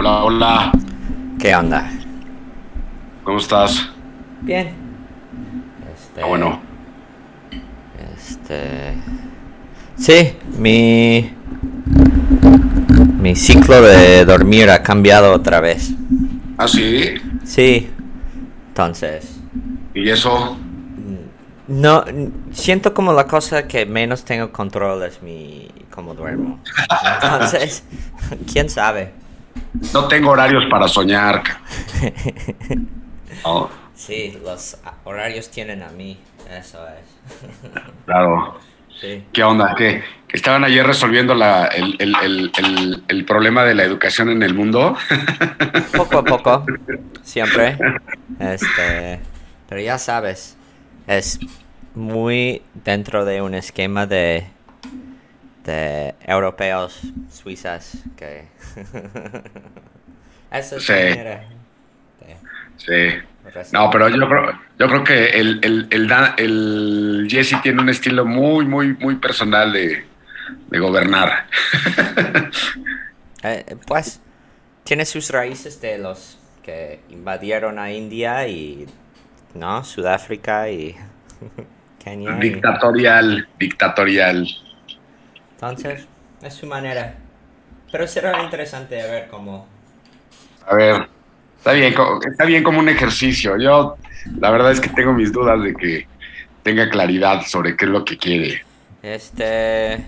Hola, hola. ¿Qué onda? ¿Cómo estás? Bien. Este, Ah, bueno. Este. Sí, mi. Mi ciclo de dormir ha cambiado otra vez. ¿Ah, sí? Sí. Entonces. ¿Y eso? No, n- siento como la cosa que menos tengo control es mi. cómo duermo. Entonces, quién sabe. No tengo horarios para soñar. Sí, los horarios tienen a mí, eso es. Claro. Sí. ¿Qué onda? ¿Qué? ¿Que estaban ayer resolviendo la, el, el- el- el- el problema de la educación en el mundo? Poco a poco, siempre. Este, pero ya sabes, es muy dentro de un esquema de de europeos, suizas que eso es Sí. Sí. No, pero yo creo, yo creo que el, el, el, el Jesse tiene un estilo muy, muy, muy personal de, de gobernar. Eh, pues tiene sus raíces de los que invadieron a India y no Sudáfrica y Kenia. y- Dictatorial, dictatorial. Entonces, es su manera. Pero será interesante ver cómo. A ver, está bien, está bien como un ejercicio. Yo, la verdad es que tengo mis dudas de que tenga claridad sobre qué es lo que quiere. Este.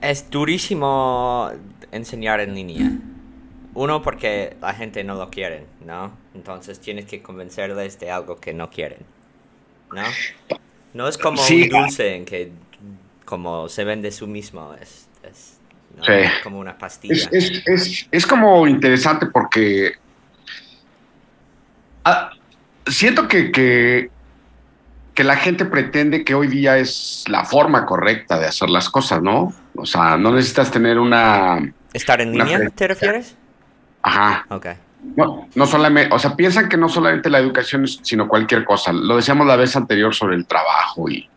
Es durísimo enseñar en línea. Uno, porque la gente no lo quiere, ¿no? Entonces tienes que convencerles de algo que no quieren, ¿no? No es como Sí. un dulce en que, como se vende su mismo, es, es ¿no? Sí. como una pastilla. Es, es, como interesante porque ah, siento que, que, que la gente pretende que hoy día es la forma correcta de hacer las cosas, ¿no? O sea, no necesitas tener una... ¿Estar en una línea, te refieres? Ajá. Ok. No, no solamente, o sea, piensan que no solamente la educación, sino cualquier cosa. Lo decíamos la vez anterior sobre el trabajo y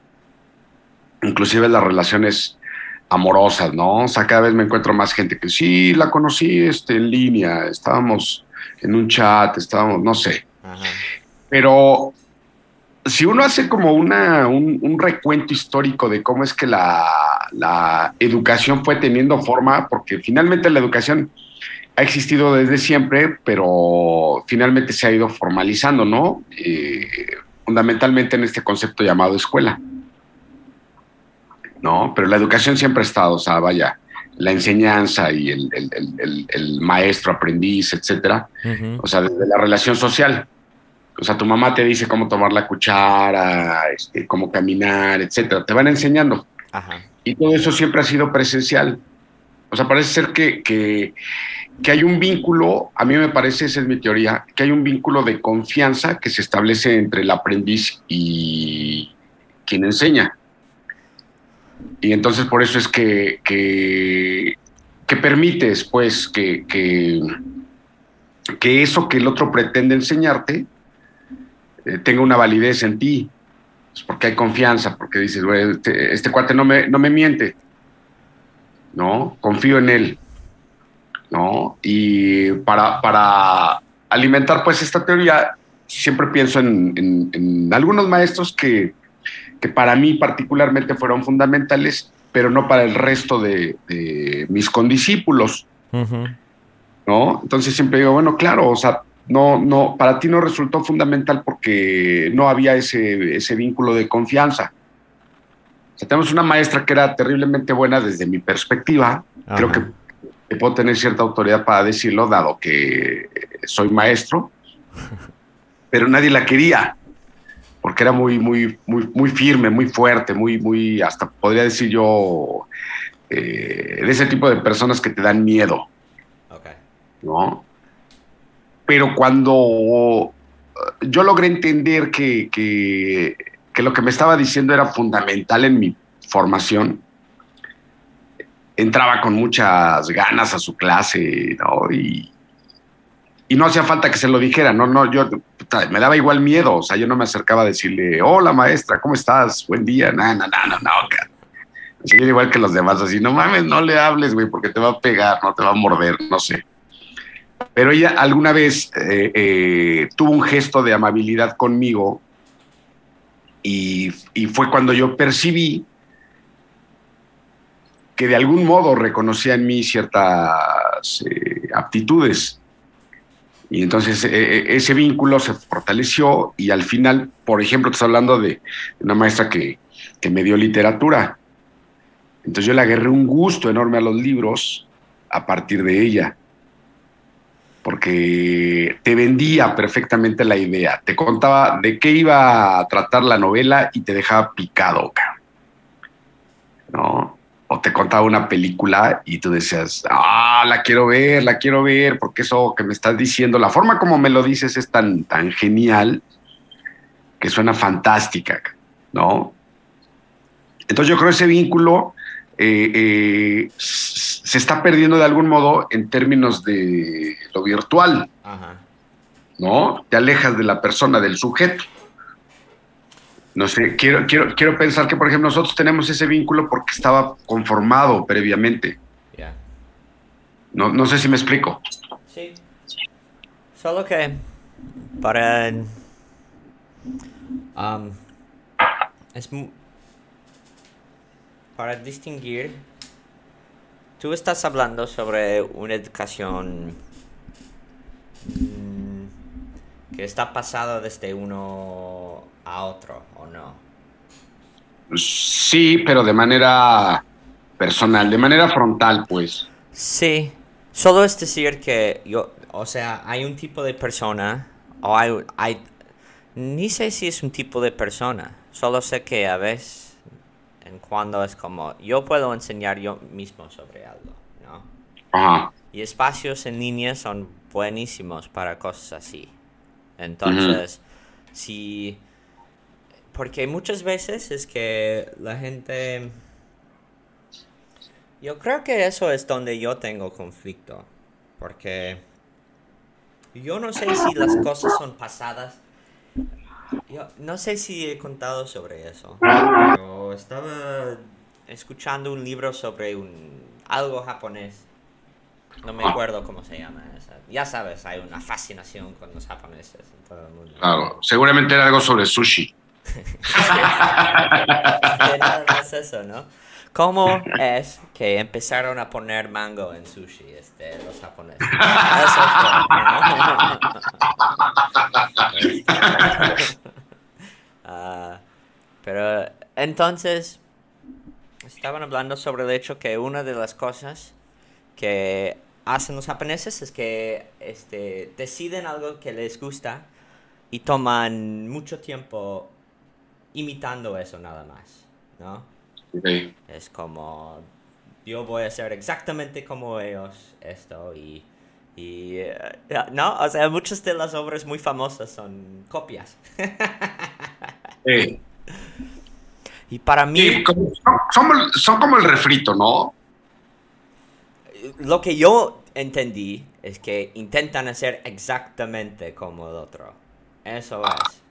inclusive las relaciones amorosas, ¿no? O sea, cada vez me encuentro más gente que sí, la conocí este, en línea, estábamos en un chat, estábamos, no sé. Ajá. Pero si uno hace como una, un, un recuento histórico de cómo es que la, la educación fue teniendo forma, porque finalmente la educación ha existido desde siempre, pero finalmente se ha ido formalizando, ¿no? Eh, fundamentalmente en este concepto llamado escuela. ¿No? Pero la educación siempre ha estado, o sea, vaya, la enseñanza y el, el- el- maestro, aprendiz, etcétera, o sea, desde la relación social. O sea, tu mamá te dice cómo tomar la cuchara, este, cómo caminar, etcétera. Te van enseñando. Ajá. Y todo eso siempre ha sido presencial. O sea, parece ser que, que, que hay un vínculo, a mí me parece, esa es mi teoría, que hay un vínculo de confianza que se establece entre el aprendiz y quien enseña. Y entonces por eso es que, que, que permites, pues, que, que, eso que el otro pretende enseñarte eh, tenga una validez en ti. Pues porque hay confianza, porque dices, güey, este, este cuate no me, no me miente. ¿No? Confío en él. ¿No? Y para, para alimentar pues esta teoría, siempre pienso en, en- en algunos maestros que, que para mí particularmente fueron fundamentales, pero no para el resto de, de mis condiscípulos. Ujú. ¿no? Entonces siempre digo, bueno, claro, o sea, no, no, para ti no resultó fundamental porque no había ese, ese vínculo de confianza. O sea, tenemos una maestra que era terriblemente buena desde mi perspectiva, creo Ajá. que, que puedo tener cierta autoridad para decirlo, dado que soy maestro, pero nadie la quería, porque era muy, muy, muy, muy firme, muy fuerte, muy, muy, hasta podría decir yo, eh, de ese tipo de personas que te dan miedo. Ok. ¿no? Pero cuando eh, yo logré entender que, que- que lo que me estaba diciendo era fundamental en mi formación, entraba con muchas ganas a su clase, ¿no? Y, y no hacía falta que se lo dijera, no, no, yo puta, me daba igual miedo, o sea, yo no me acercaba a decirle, hola maestra, ¿cómo estás? Buen día, no, no, no, no, no. Así, igual que los demás, así, no mames, no le hables, güey, porque te va a pegar, no te va a morder, no sé. Pero ella alguna vez eh, eh, tuvo un gesto de amabilidad conmigo y, y fue cuando yo percibí que de algún modo reconocía en mí ciertas eh, aptitudes. Y entonces eh, eh, ese vínculo se fortaleció y al final, por ejemplo, estás hablando de una maestra que, que me dio literatura. Entonces yo le agarré un gusto enorme a los libros a partir de ella, porque te vendía perfectamente la idea, te contaba de qué iba a tratar la novela y te dejaba picado, ¿no? O te contaba una película y tú decías, ah, la quiero ver, la quiero ver, porque eso que me estás diciendo, la forma como me lo dices es tan, tan genial que suena fantástica, ¿no? Entonces yo creo que ese vínculo eh, eh, se está perdiendo de algún modo en términos de lo virtual, ¿no? Te alejas de la persona, del sujeto. No sé, quiero, quiero, quiero pensar que, por ejemplo, nosotros tenemos ese vínculo porque estaba conformado previamente. No, no sé si me explico. Sí. Solo que para... Um, es para distinguir, tú estás hablando sobre una educación mm, que está pasada desde uno a otro, ¿o no? Sí, pero de manera personal, de manera frontal, pues. Sí, solo es decir que yo, o sea, hay un tipo de persona, o hay, hay, ni sé si es un tipo de persona, solo sé que a veces, en cuando es como, yo puedo enseñar yo mismo sobre algo, ¿no? Ajá. Y espacios en línea son buenísimos para cosas así. Entonces, si porque muchas veces es que la gente... Yo creo que eso es donde yo tengo conflicto. Porque yo no sé si las cosas son pasadas. Yo no sé si he contado sobre eso. Pero estaba escuchando un libro sobre un algo japonés. No me acuerdo cómo se llama. Ya sabes, hay una fascinación con los japoneses en todo el mundo. Claro, seguramente era algo sobre sushi. Nada más eso, ¿no? ¿Cómo es que empezaron a poner mango en sushi este, los japoneses? Eso fue, uh, pero entonces estaban hablando sobre el hecho que una de las cosas que hacen los japoneses es que este, deciden algo que les gusta y toman mucho tiempo imitando eso nada más, ¿no? Es como, yo voy a hacer exactamente como ellos esto y, y eh, no, o sea, muchas de las obras muy famosas son copias. Sí. Y para mí... son, son como el refrito, ¿no? Lo que yo entendí es que intentan hacer exactamente como el otro. Eso es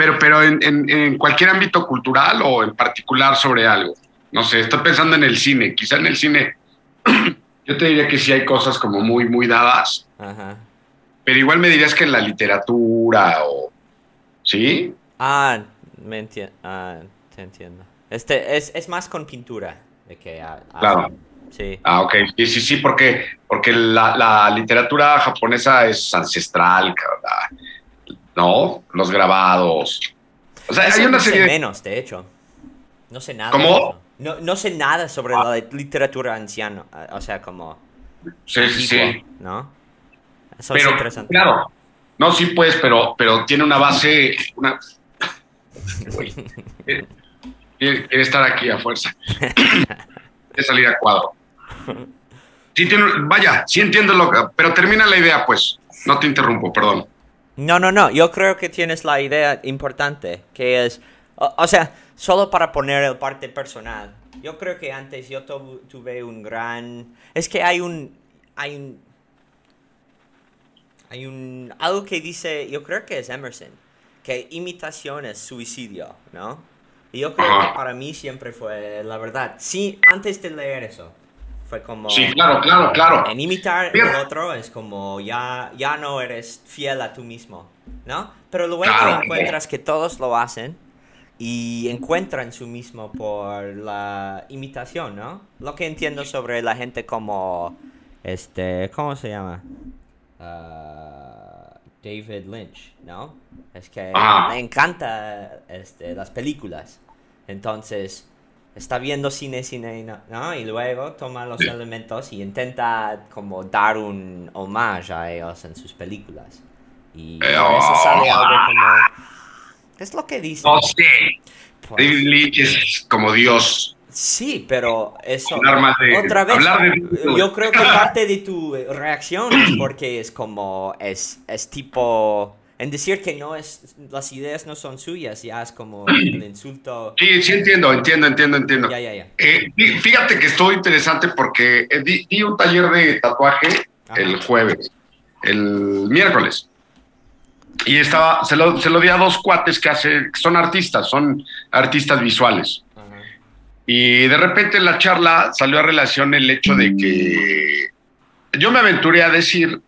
pero, pero en, cualquier ámbito cultural o en particular sobre algo. No sé, estoy pensando en el cine. Quizá en el cine, yo te diría que sí hay cosas como muy, muy dadas. Pero igual me dirías que en la literatura o... ¿Sí? Ah, me ah, te entiendo. Este, es, es, más con pintura de que... claro. Sí. Ah, ok. Sí, sí, sí, porque, porque la, la literatura japonesa es ancestral, ¿verdad? ¿No? Los grabados. O sea, hay una no serie. Sé menos, de hecho. No sé nada. ¿Cómo? No, no sé nada sobre la literatura anciana. O sea, como. Sí, sí, sí. ¿No? Eso pero, es interesante. Claro. No, sí, pues, pero, pero tiene una base. Una... quiere, quiere, estar aquí a fuerza. quiere salir a cuadro. Sí, tiene, vaya, sí entiendo lo que. Pero termina la idea, pues. No te interrumpo, perdón. No, no, no. Yo creo que tienes la idea importante, que es, o, sea, solo para poner el parte personal. Yo creo que antes yo tuve un gran, es que hay un, hay un, hay un, algo que dice, yo creo que es Emerson, que imitación es suicidio, ¿no? Y yo creo que para mí siempre fue la verdad. Sí, antes de leer eso, Fue como... Sí, claro, claro, claro. En imitar el otro es como ya, ya no eres fiel a tú mismo, ¿no? Pero luego encuentras que todos lo hacen y encuentran su mismo por la imitación, ¿no? Lo que entiendo sobre la gente como, este, ¿cómo se llama? Ah, David Lynch, ¿no? Es que ah. me encanta este, las películas. Entonces, está viendo cine, cine, ¿no? Y luego toma los elementos y intenta como dar un homage a ellos en sus películas. Y eh, eso sale algo como... ¿Qué es lo que dice? No sé. Pues David Lynch es como Dios. Sí, pero eso... otra vez, yo creo que parte de tu reacción es porque es como... Es, es tipo en decir que no es, las ideas no son suyas, ya es como el insulto. Sí, sí entiendo, entiendo, entiendo, entiendo. Ya, ya, ya. Eh, fíjate que estuvo interesante porque eh, di, un taller de tatuaje el jueves, el miércoles. Y estaba, se lo, se lo di a dos cuates que, hace, son artistas, son artistas visuales. Y de repente en la charla salió a relación el hecho de que yo me aventuré a decir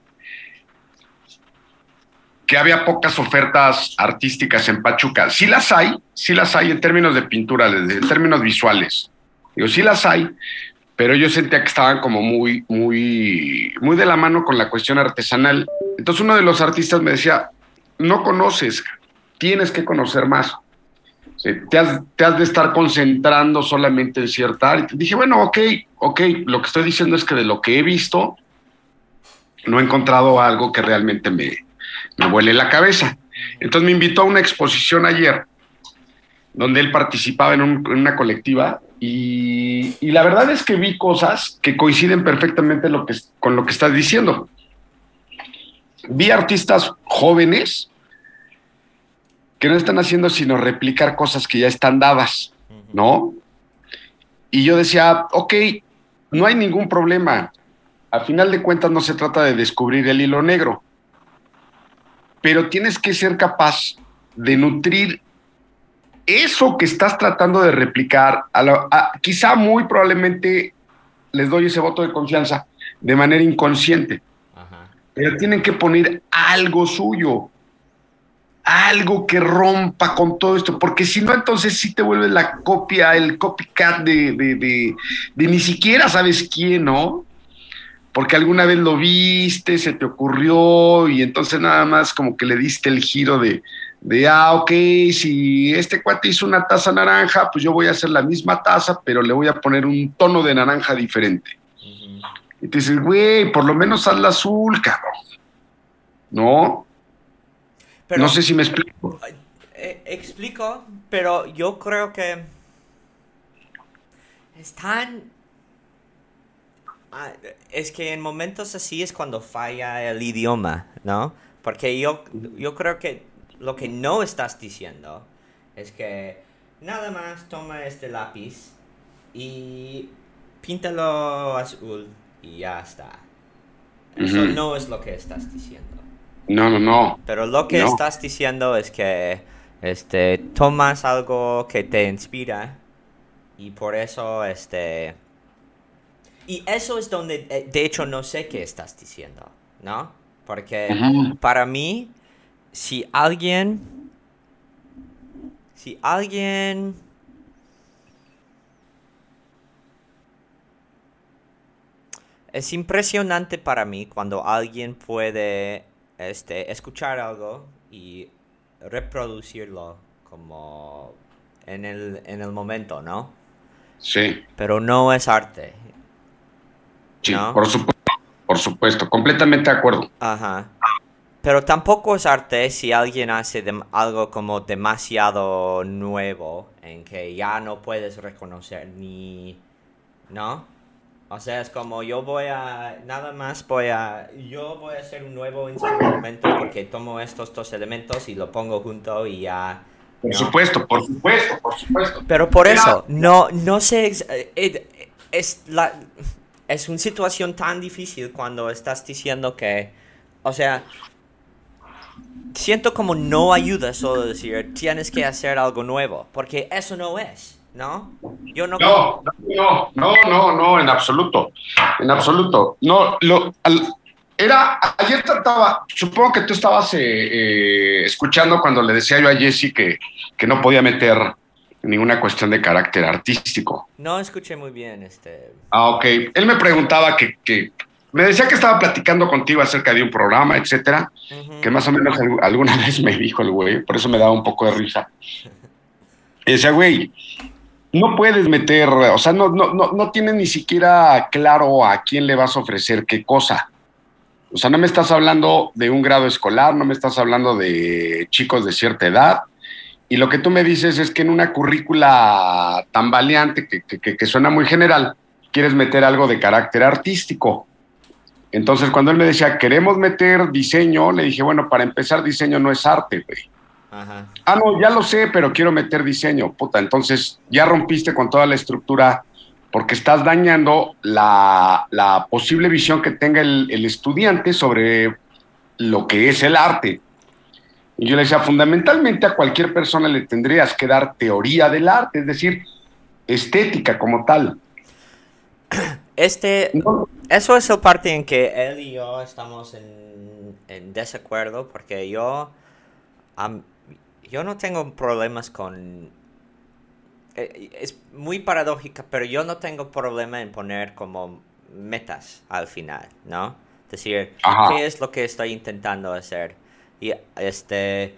que había pocas ofertas artísticas en Pachuca. Sí las hay, sí las hay en términos de pintura, en términos visuales. Digo, sí las hay, pero yo sentía que estaban como muy, muy, muy de la mano con la cuestión artesanal. Entonces uno de los artistas me decía, no conoces, tienes que conocer más. Te has, te has de estar concentrando solamente en cierta área. Dije, bueno, ok, ok, lo que estoy diciendo es que de lo que he visto, no he encontrado algo que realmente me, me huele la cabeza. Entonces me invitó a una exposición ayer, donde él participaba en, una colectiva, y, la verdad es que vi cosas que coinciden perfectamente lo que, con lo que estás diciendo. Vi artistas jóvenes que no están haciendo sino replicar cosas que ya están dadas, ¿no? Y yo decía, ok, no hay ningún problema. A final de cuentas no se trata de descubrir el hilo negro pero tienes que ser capaz de nutrir eso que estás tratando de replicar, quizá muy probablemente les doy ese voto de confianza de manera inconsciente, pero tienen que poner algo suyo, algo que rompa con todo esto, porque si no, entonces sí te vuelve la copia, el copycat de, de ni siquiera sabes quién, ¿no? Porque alguna vez lo viste, se te ocurrió y entonces nada más como que le diste el giro de, de ah, ok, si este cuate hizo una taza naranja, pues yo voy a hacer la misma taza, pero le voy a poner un tono de naranja diferente. Y te dices, güey, por lo menos haz la azul, cabrón. ¿No? no sé si me explico. Eh, explico, pero yo creo que están Ah, es que en momentos así es cuando falla el idioma, ¿no? Porque yo, yo creo que lo que no estás diciendo es que nada más toma este lápiz y píntalo azul y ya está. Eso no es lo que estás diciendo. No, no, no. Pero lo que estás diciendo es que este tomas algo que te inspira y por eso este y eso es donde, eh, de hecho, no sé qué estás diciendo, ¿no? Porque para mí, si alguien, si alguien... Es impresionante para mí cuando alguien puede este, escuchar algo y reproducirlo como en el, en el momento, ¿no? Sí. Pero no es arte. Sí, por supuesto, por supuesto, completamente de acuerdo. Ajá. Pero tampoco es arte si alguien hace algo como demasiado nuevo, en que ya no puedes reconocer ni... ¿No? O sea, es como yo voy a... Nada más voy a... Yo voy a hacer un nuevo instrumento porque tomo estos dos elementos y lo pongo junto y ya... Por supuesto, por supuesto, por supuesto. Pero por eso, no, no sé... Eh, es la es una situación tan difícil cuando estás diciendo que, o sea, siento como no ayuda solo decir tienes que hacer algo nuevo, porque eso no es. ¿no? Yo no... No, no, no, no, no, en absoluto, en absoluto. No, lo, era, ayer trataba, supongo que tú estabas eh, eh, escuchando cuando le decía yo a Jesse que, que no podía meter ninguna cuestión de carácter artístico. No escuché muy bien este. Ah, ok. Él me preguntaba que, que me decía que estaba platicando contigo acerca de un programa, etcétera, que más o menos alguna vez me dijo el güey, por eso me daba un poco de risa. Y decía, güey, no puedes meter, o sea, no, no, no, no tienes ni siquiera claro a quién le vas a ofrecer qué cosa. O sea, no me estás hablando de un grado escolar, no me estás hablando de chicos de cierta edad. Y lo que tú me dices es que en una currícula tan valiente, que, que, que suena muy general, quieres meter algo de carácter artístico. Entonces, cuando él me decía, queremos meter diseño, le dije, bueno, para empezar, diseño no es arte, güey. Ajá. Ah, no, ya lo sé, pero quiero meter diseño. Puta, entonces ya rompiste con toda la estructura porque estás dañando la, la posible visión que tenga el, el, estudiante sobre lo que es el arte. Y yo le decía, fundamentalmente a cualquier persona le tendrías que dar teoría del arte, es decir, estética como tal. Este, no. eso es el parte en que él y yo estamos en, en desacuerdo, porque yo, um, yo no tengo problemas con eh, es muy paradójica, pero yo no tengo problema en poner como metas al final, ¿no? Es decir, Ajá. ¿qué es lo que estoy intentando hacer? Y este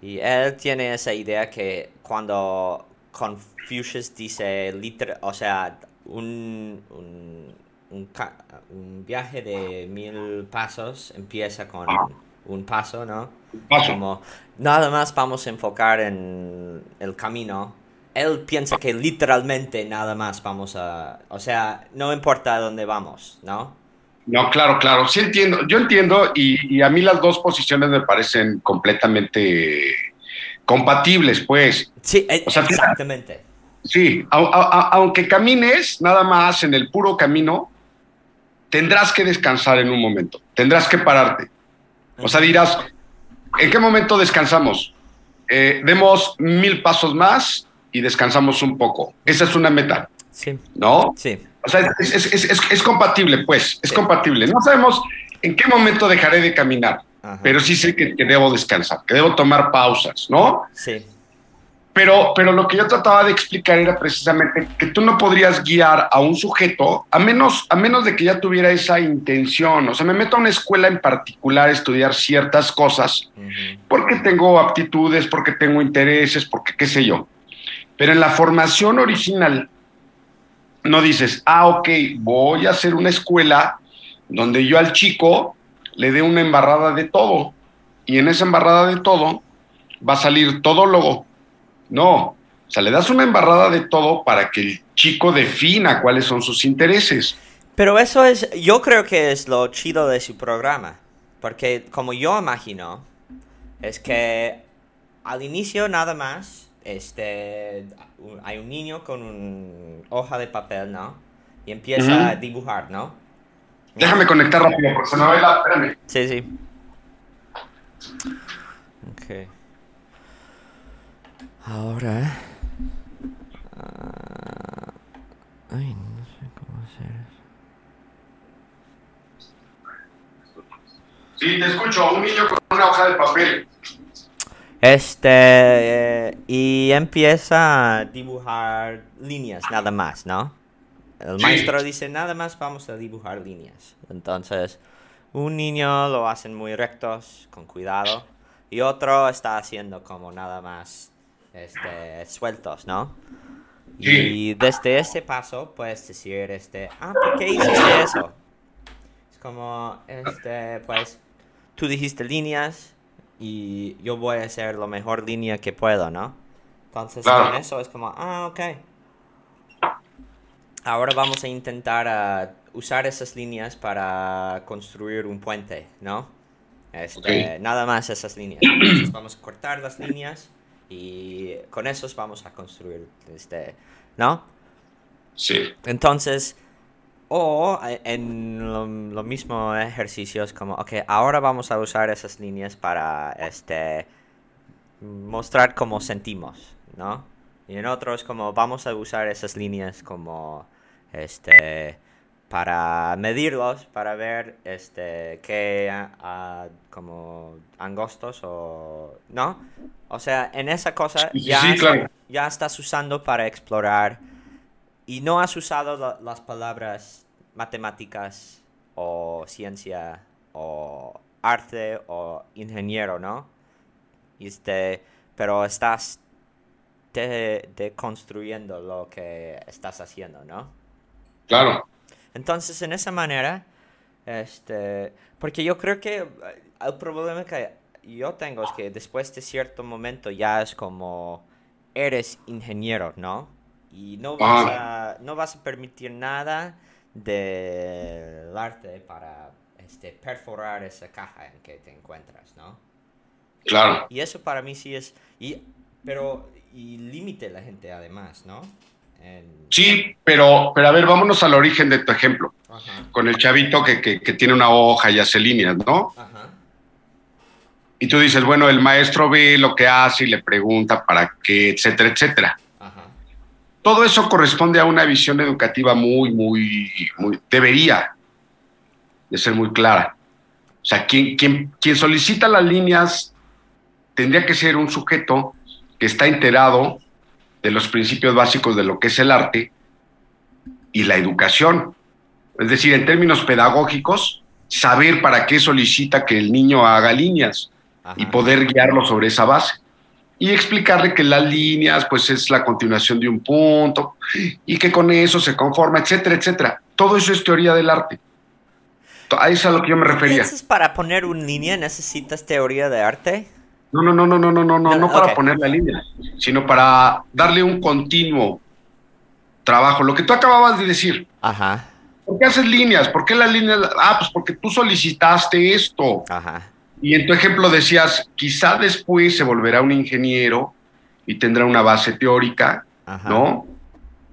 y él tiene esa idea que cuando Confucius dice liter, o sea, un, un, un, un, viaje de mil pasos empieza con un paso, ¿no? Paso. Como nada más vamos a enfocar en el camino él piensa que literalmente nada más vamos a, o sea, no importa dónde vamos, ¿no? No, claro, claro, sí entiendo, yo entiendo y, y a mí las dos posiciones me parecen completamente compatibles, pues. Sí, o sea, exactamente. Sí, a, a, aunque camines nada más en el puro camino, tendrás que descansar en un momento, tendrás que pararte. O sea, dirás, ¿en qué momento descansamos? Eh, demos mil pasos más y descansamos un poco. Esa es una meta. Sí. ¿No? Sí. O sea, es, es, es, es compatible, pues, es sí. compatible. No sabemos en qué momento dejaré de caminar, Ajá. pero sí sé que, que, debo descansar, que debo tomar pausas, ¿no? Sí. Pero, pero lo que yo trataba de explicar era precisamente que tú no podrías guiar a un sujeto a menos, a menos de que ya tuviera esa intención. O sea, me meto a una escuela en particular a estudiar ciertas cosas uh -huh. porque tengo aptitudes, porque tengo intereses, porque qué sé yo. Pero en la formación original, no dices, ah, ok, voy a hacer una escuela donde yo al chico le dé una embarrada de todo. Y en esa embarrada de todo va a salir todólogo. No, o sea, le das una embarrada de todo para que el chico defina cuáles son sus intereses. Pero eso es, yo creo que es lo chido de su programa. Porque como yo imagino, es que al inicio nada más este, hay un niño con una hoja de papel, ¿no? Y empieza uh -huh. a dibujar, ¿no? Déjame conectar rápido porque se me va a ir la... Espérame. Sí, sí. Ok. Ahora... Uh... Ay, no sé cómo hacer Sí, te escucho. Un niño con una hoja de papel. Este, eh, y empieza a dibujar líneas nada más, ¿no? El maestro dice, nada más vamos a dibujar líneas. Entonces, un niño lo hacen muy rectos, con cuidado, y otro está haciendo como nada más este, sueltos, ¿no? Sí. Y desde ese paso puedes decir, este, ah, ¿por qué hiciste eso? Es como, este, pues, tú dijiste líneas, y yo voy a hacer la mejor línea que puedo, ¿no? Entonces claro. con eso es como, ah, ok. Ahora vamos a intentar uh, usar esas líneas para construir un puente, ¿no? Este, okay. Nada más esas líneas. Entonces vamos a cortar las líneas y con esos vamos a construir, este, ¿no? Sí. Entonces, o en lo, lo, mismo ejercicio es como, ok, ahora vamos a usar esas líneas para este mostrar cómo sentimos, ¿no? Y en otro es como vamos a usar esas líneas como este para medirlos, para ver este qué ah, como angostos o no. O sea, en esa cosa ya, ya estás usando para explorar y no has usado las palabras matemáticas o ciencia o arte o ingeniero, ¿no? Este, pero estás deconstruyendo lo que estás haciendo, ¿no? Claro. Entonces, en esa manera, este, porque yo creo que eh, el problema que yo tengo es que después de cierto momento ya es como eres ingeniero, ¿no? Y no vas, a, no vas a permitir nada del arte para este, perforar esa caja en que te encuentras, ¿no? Claro. Y eso para mí sí es... Y, pero, y límite la gente además, ¿no? Sí, pero, pero a ver, vámonos al origen de tu ejemplo. Con el chavito que, tiene una hoja y hace líneas, ¿no? Ajá. Y tú dices, bueno, el maestro ve lo que hace y le pregunta para qué, etcétera, etcétera. Todo eso corresponde a una visión educativa muy, muy, muy, debería de ser muy clara. O sea, quien, quien, quien solicita las líneas tendría que ser un sujeto que está enterado de los principios básicos de lo que es el arte y la educación. Es decir, en términos pedagógicos, saber para qué solicita que el niño haga líneas y poder guiarlo sobre esa base. Y explicarle que las líneas, pues es la continuación de un punto y que con eso se conforma, etcétera, etcétera. Todo eso es teoría del arte. A eso es a lo que yo me refería. para poner una línea necesitas teoría de arte? No, no, no, no, no, no, no, no, no para poner la línea, sino para darle un continuo trabajo. Lo que tú acababas de decir. Ajá. ¿Por qué haces líneas? ¿Por qué las líneas? Ah, pues porque tú solicitaste esto. Ajá. Y en tu ejemplo decías, quizá después se volverá un ingeniero y tendrá una base teórica, Ajá. ¿no?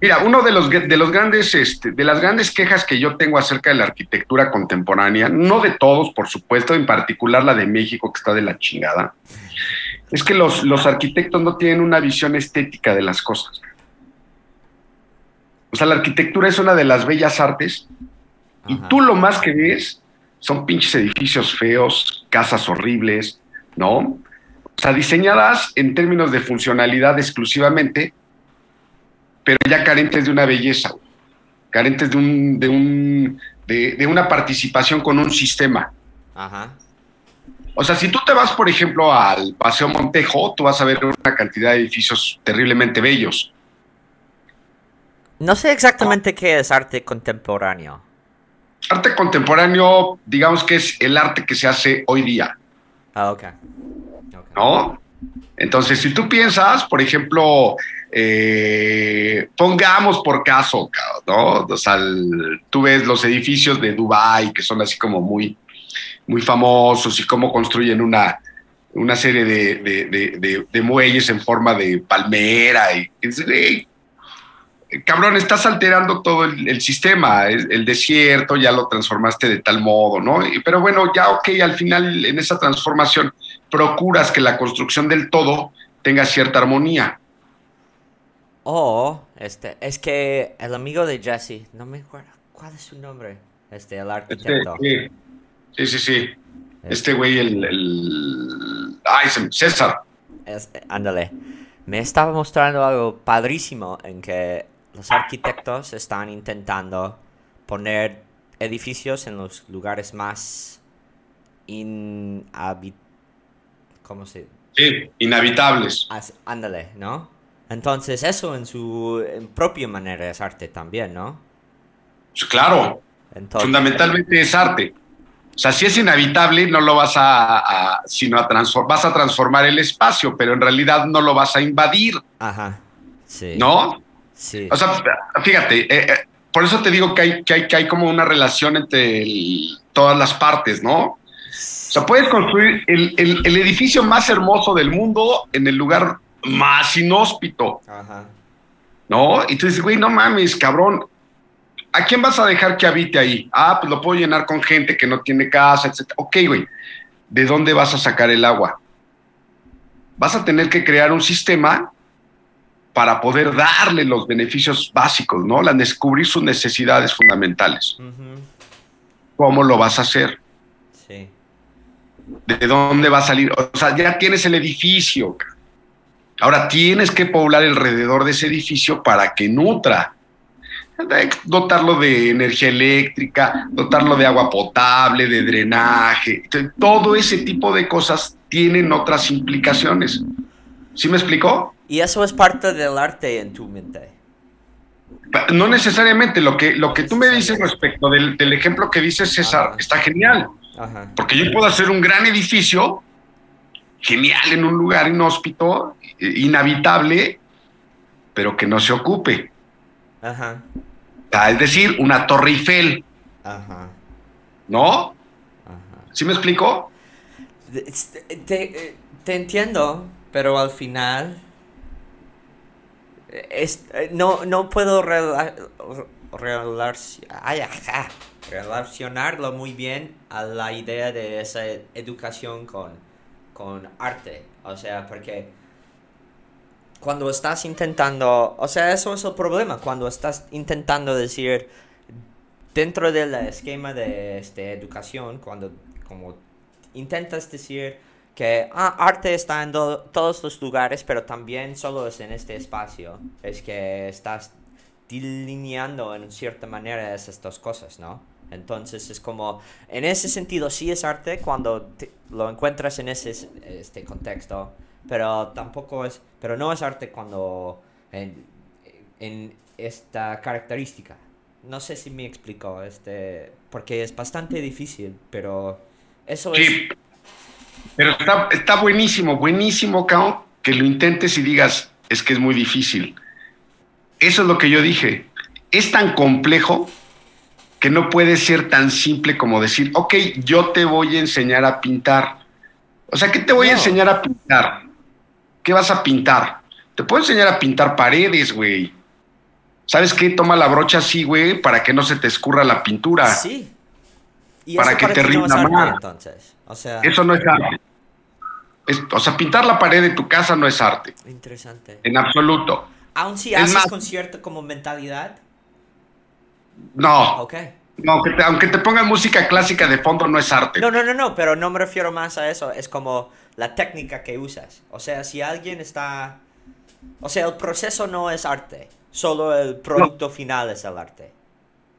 Mira, uno de los, de los grandes, este, de las grandes quejas que yo tengo acerca de la arquitectura contemporánea, no de todos, por supuesto, en particular la de México, que está de la chingada, es que los, los arquitectos no tienen una visión estética de las cosas. O sea, la arquitectura es una de las bellas artes y tú lo más que ves son pinches edificios feos, casas horribles, ¿no? O sea, diseñadas en términos de funcionalidad exclusivamente, pero ya carentes de una belleza, carentes de, un, de, un, de, una participación con un sistema. Ajá. O sea, si tú te vas, por ejemplo, al Paseo Montejo, tú vas a ver una cantidad de edificios terriblemente bellos. No sé exactamente qué es arte contemporáneo. Arte contemporáneo, digamos que es el arte que se hace hoy día. Ah, ok. okay. ¿No? Entonces, si tú piensas, por ejemplo, eh, pongamos por caso, ¿no? O sea, tú ves los edificios de Dubái que son así como muy, muy famosos y cómo construyen una, una serie de, muelles en forma de palmera. Y, cabrón, estás alterando todo el, sistema, el, desierto ya lo transformaste de tal modo, ¿no? Pero bueno, ya ok, al final en esa transformación procuras que la construcción del todo tenga cierta armonía. O, este, es que el amigo de Jesse, no me acuerdo, ¿cuál es su nombre? Este, el arquitecto. sí, sí, sí. Este güey, el, el... Ay, César. ándale. Me estaba mostrando algo padrísimo en que los arquitectos están intentando poner edificios en los lugares más inhabitables. ¿Cómo se? Sí, inhabitables. Ándale, ¿no? Entonces eso en su propia manera es arte también, ¿no? Claro. Fundamentalmente es arte. O sea, si es inhabitable, no lo vas a, sino a transformar, vas a transformar el espacio, pero en realidad no lo vas a invadir. Ajá. Sí. ¿No? Sí. O sea, fíjate, eh, eh, por eso te digo que hay, que hay, que hay como una relación entre todas las partes, ¿no? O sea, puedes construir el, el, edificio más hermoso del mundo en el lugar más inhóspito. Ajá. ¿No? Y tú dices, güey, no mames, cabrón. ¿A quién vas a dejar que habite ahí? Ah, pues lo puedo llenar con gente que no tiene casa, etc. Ok, güey. ¿De dónde vas a sacar el agua? Vas a tener que crear un sistema para poder darle los beneficios básicos, ¿no? La, descubrir sus necesidades fundamentales. ¿Cómo lo vas a hacer? Sí. ¿De dónde va a salir? O sea, ya tienes el edificio. Ahora tienes que poblar alrededor de ese edificio para que nutra. Dotarlo de energía eléctrica, dotarlo de agua potable, de drenaje. Todo ese tipo de cosas tienen otras implicaciones. ¿Sí me explicó? Y eso es parte del arte en tu mente. No necesariamente. Lo que, lo que tú me dices respecto del, ejemplo que dice César está genial. Porque yo puedo hacer un gran edificio, genial en un lugar inhóspito, inhabitable, pero que no se ocupe. Ajá. Es decir, una Torre Eiffel. Ajá. ¿No? Ajá. ¿Sí me explico? Te, te entiendo, pero al final no, no puedo relacionarlo muy bien a la idea de esa educación con, con arte. O sea, porque cuando estás intentando, o sea, eso es el problema, cuando estás intentando decir dentro del esquema de este, educación, cuando como intentas decir que ah, arte está en todos los lugares, pero también solo es en este espacio. Es que estás delineando en cierta manera esas dos cosas, ¿no? Entonces es como, en ese sentido sí es arte cuando lo encuentras en ese este contexto, pero tampoco es, pero no es arte cuando en, en esta característica. No sé si me explico, este, porque es bastante difícil, pero eso es pero está, está buenísimo, buenísimo, Cao, que lo intentes y digas, es que es muy difícil. Eso es lo que yo dije. Es tan complejo que no puede ser tan simple como decir, ok, yo te voy a enseñar a pintar. O sea, ¿qué te voy a enseñar a pintar? ¿Qué vas a pintar? Te puedo enseñar a pintar paredes, güey. ¿Sabes qué? Toma la brocha así, güey, para que no se te escurra la pintura. Sí. Para que te rinda no entonces. O sea, eso no es arte o sea, pintar la pared de tu casa no es arte. Interesante. En absoluto. Aún si haces concierto como mentalidad. No. Ok. No, aunque te pongan música clásica de fondo no es arte. No, no, no, no, pero no me refiero más a eso. Es como la técnica que usas. O sea, si alguien está... O sea, el proceso no es arte. Solo el producto final es el arte.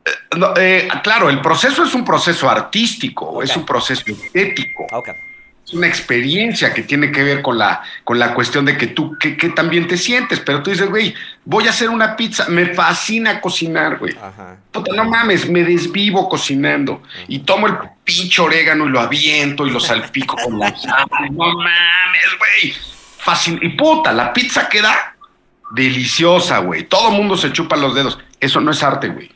Eh, eh, claro, el proceso es un proceso artístico, es un proceso estético. Okay es una experiencia que tiene que ver con la, con la cuestión de que tú, que, también te sientes, pero tú dices, güey, voy a hacer una pizza, me fascina cocinar, güey. Puta, no mames, me desvivo cocinando y tomo el pinche orégano y lo aviento y lo salpico con la sal. No mames, güey. Y puta, la pizza queda deliciosa, güey. Todo el mundo se chupa los dedos. Eso no es arte, güey.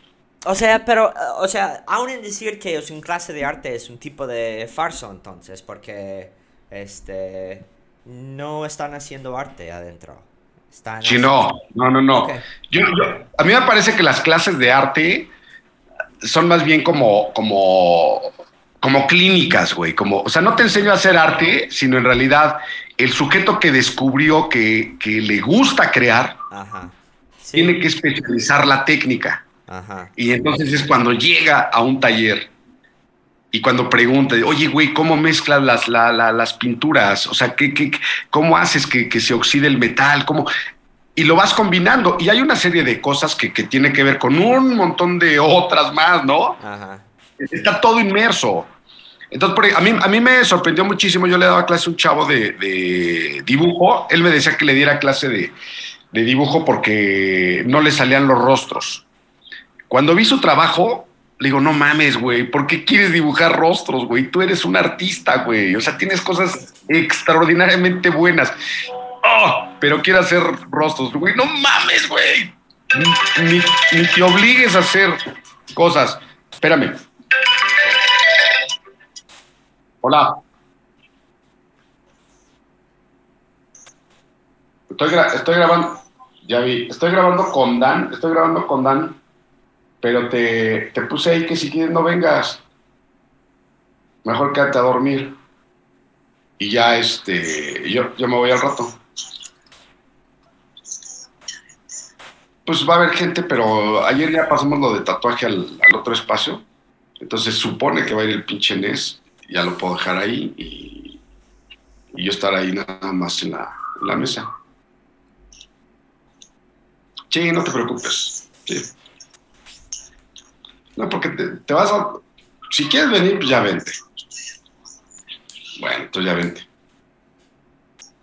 O sea, pero, o sea, aún en decir que es un clase de arte es un tipo de farso entonces, porque, este, no están haciendo arte adentro. Están sí, no, no, no, no. Yo, a mí me parece que las clases de arte son más bien como, como, como clínicas, güey. Como, o sea, no te enseño a hacer arte, sino en realidad el sujeto que descubrió que, que le gusta crear tiene que especializar la técnica. Y entonces es cuando llega a un taller y cuando pregunta, oye, güey, ¿cómo mezclas las, las pinturas? O sea, ¿qué, qué, cómo haces que, se oxide el metal? ¿Cómo? Y lo vas combinando. Y hay una serie de cosas que, que tiene que ver con un montón de otras más, ¿no? Está todo inmerso. Entonces, a mí, a mí me sorprendió muchísimo. Yo le daba clase a un chavo de, de dibujo. Él me decía que le diera clase de, de dibujo porque no le salían los rostros. Cuando vi su trabajo, le digo, no mames, güey, ¿por qué quieres dibujar rostros, güey? Tú eres un artista, güey. O sea, tienes cosas extraordinariamente buenas. Oh, pero quiero hacer rostros, güey. No mames, güey. Ni, te obligues a hacer cosas. Espérame. Hola. Estoy, estoy grabando. Ya vi. Estoy grabando con Dan. Estoy grabando con Dan pero te, puse ahí que si quieres no vengas, mejor quédate a dormir. Y ya, este, yo, yo me voy al rato. pues va a haber gente, pero ayer ya pasamos lo de tatuaje al, otro espacio. Entonces supone que va a ir el pinche Nes, ya lo puedo dejar ahí y, yo estar ahí nada más en la, mesa. Sí, no te preocupes. No, porque te, vas a... Si quieres venir, pues ya vente. Bueno, entonces ya vente.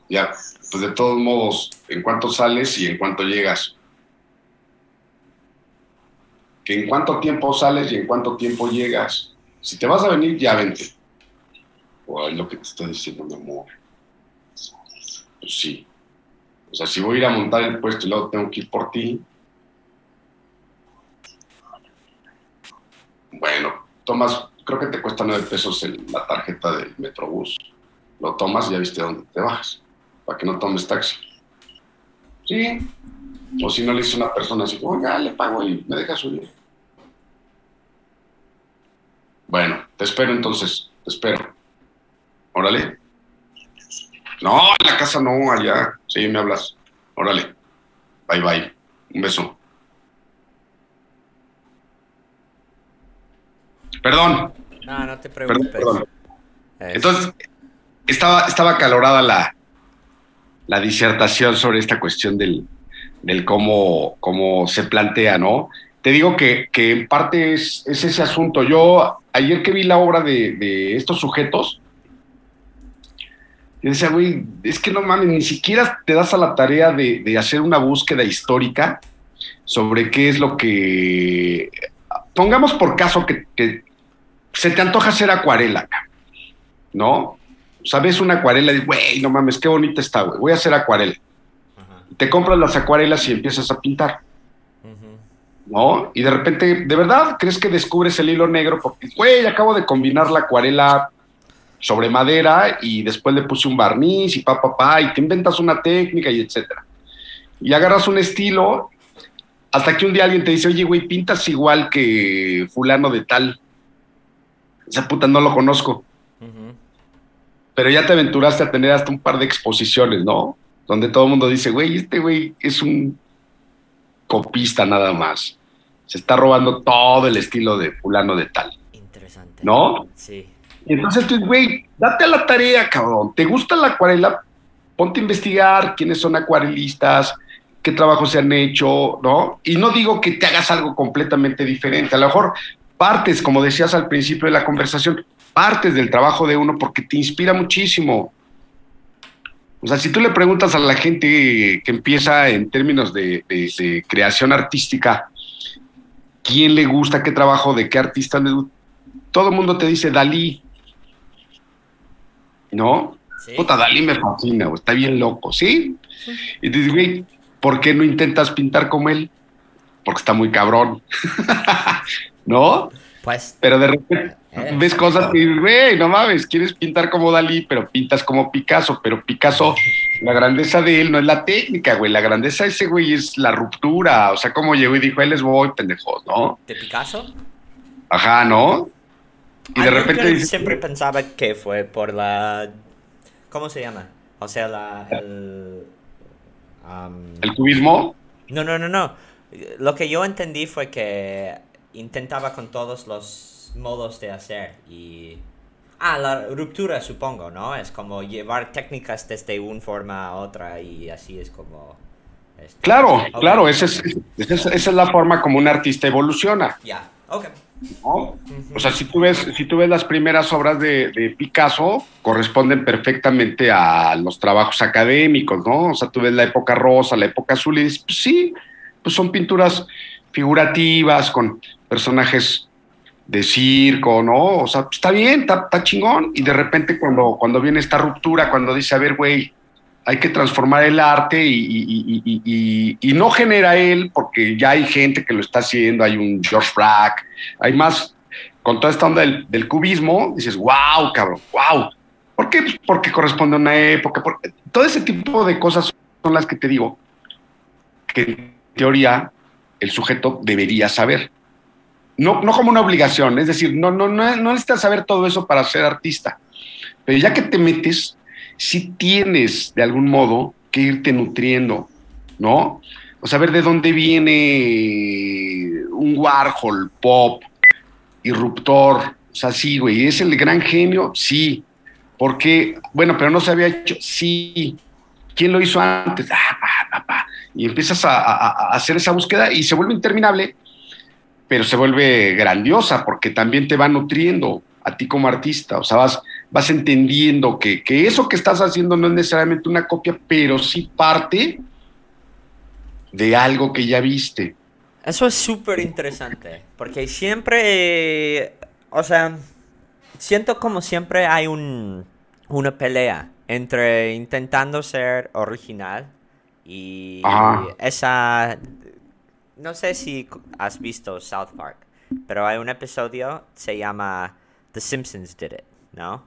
Ya, pues de todos modos, en cuánto sales y en cuánto llegas. Que en cuánto tiempo sales y en cuánto tiempo llegas. Si te vas a venir, ya vente. O es lo que te estoy diciendo, mi amor. Pues sí. O sea, si voy a ir a montar el puesto y luego tengo que ir por ti. Bueno, tomas, creo que te cuesta nueve pesos la tarjeta del Metrobús. Lo tomas y ya viste dónde te bajas para que no tomes taxi. Sí. O si no le dice una persona así, oiga, le pago y me deja subir. Bueno, te espero entonces, te espero. Órale. No, en la casa no, allá. Sí, me hablas. Órale. Bye, bye. Un beso. Perdón. No, no te preocupes. Entonces, estaba, estaba calorada la, la disertación sobre esta cuestión del, cómo, cómo se plantea, ¿no? Te digo que, en parte es, ese asunto. Yo, ayer que vi la obra de, estos sujetos, yo decía, güey, es que no mames, ni siquiera te das a la tarea de, hacer una búsqueda histórica sobre qué es lo que. Pongamos por caso que, que se te antoja hacer acuarela, ¿no? sabes una acuarela y güey, no mames, qué bonita está, güey, voy a hacer acuarela. Te compras las acuarelas y empiezas a pintar. ¿No? Y de repente, ¿de verdad crees que descubres el hilo negro? Porque, güey, acabo de combinar la acuarela sobre madera y después le puse un barniz y pa, pa, pa, y te inventas una técnica y etcétera. Y agarras un estilo hasta que un día alguien te dice, oye, güey, pintas igual que fulano de tal. Esa puta no lo conozco pero ya te aventuraste a tener hasta un par de exposiciones, ¿no? Donde todo el mundo dice, güey, este güey es un copista nada más. Se está robando todo el estilo de fulano de tal. Interesante. ¿No? Sí. Y entonces tú, güey, date a la tarea, cabrón. ¿Te gusta la acuarela? Ponte a investigar quiénes son acuarelistas, qué trabajos se han hecho, ¿no? Y no digo que te hagas algo completamente diferente. A lo mejor partes, como decías al principio de la conversación, partes del trabajo de uno porque te inspira muchísimo. O sea, si tú le preguntas a la gente que empieza en términos de, creación artística, quién le gusta, qué trabajo, de qué artista le gusta, todo el mundo te dice Dalí. ¿No? Puta, Dalí me fascina, está bien loco, ¿sí? Y te dices, güey, ¿por qué no intentas pintar como él? Porque está muy cabrón. ¿No? Pues. Pero de repente eh, ves cosas que güey, no mames, quieres pintar como Dalí, pero pintas como Picasso. Pero Picasso, la grandeza de él no es la técnica, güey. La grandeza de ese güey es la ruptura. O sea, como llegó y dijo, él les voy, pendejos, ¿no? ¿De Picasso? Ajá, ¿no? Y de repente. siempre pensaba que fue por la. ¿Cómo se llama? O sea, la. El, ¿El cubismo? No, no, no, no. Lo que yo entendí fue que intentaba con todos los modos de hacer y... Ah, la ruptura supongo, ¿no? Es como llevar técnicas desde una forma a otra y así es como... Este, claro, claro, esa es, esa es, la forma como un artista evoluciona. Ya, ok. O sea, si tú, ves, si tú ves las primeras obras de, de, Picasso, corresponden perfectamente a los trabajos académicos, ¿no? O sea, tú ves la época rosa, la época azul y dices, pues sí, pues son pinturas figurativas, con personajes de circo, ¿no? O sea, está bien, está, chingón. Y de repente cuando, cuando viene esta ruptura, cuando dice, a ver, güey, hay que transformar el arte y, no genera él, porque ya hay gente que lo está haciendo, hay un George Brack, hay más, con toda esta onda del, cubismo, dices, wow, cabrón, wow. ¿Por qué? Pues porque corresponde a una época, todo ese tipo de cosas son las que te digo, que en teoría el sujeto debería saber no, no como una obligación, es decir, no, no, no, no necesitas saber todo eso para ser artista, pero ya que te metes, sí tienes de algún modo que irte nutriendo, ¿no? O sea, ver de dónde viene un Warhol, pop, irruptor. O sea, sí, güey. ¿Es el gran genio? Sí. Porque, bueno, pero no se había hecho. Sí. ¿Quién lo hizo antes? Ah, y empiezas a, hacer esa búsqueda y se vuelve interminable, pero se vuelve grandiosa porque también te va nutriendo a ti como artista. O sea, vas, vas entendiendo que, que eso que estás haciendo no es necesariamente una copia, pero sí parte de algo que ya viste. Eso es súper interesante, porque siempre, o sea, siento como siempre hay un, una pelea entre intentando ser original y esa... No sé si has visto South Park, pero hay un episodio, se llama The Simpsons Did It, ¿no?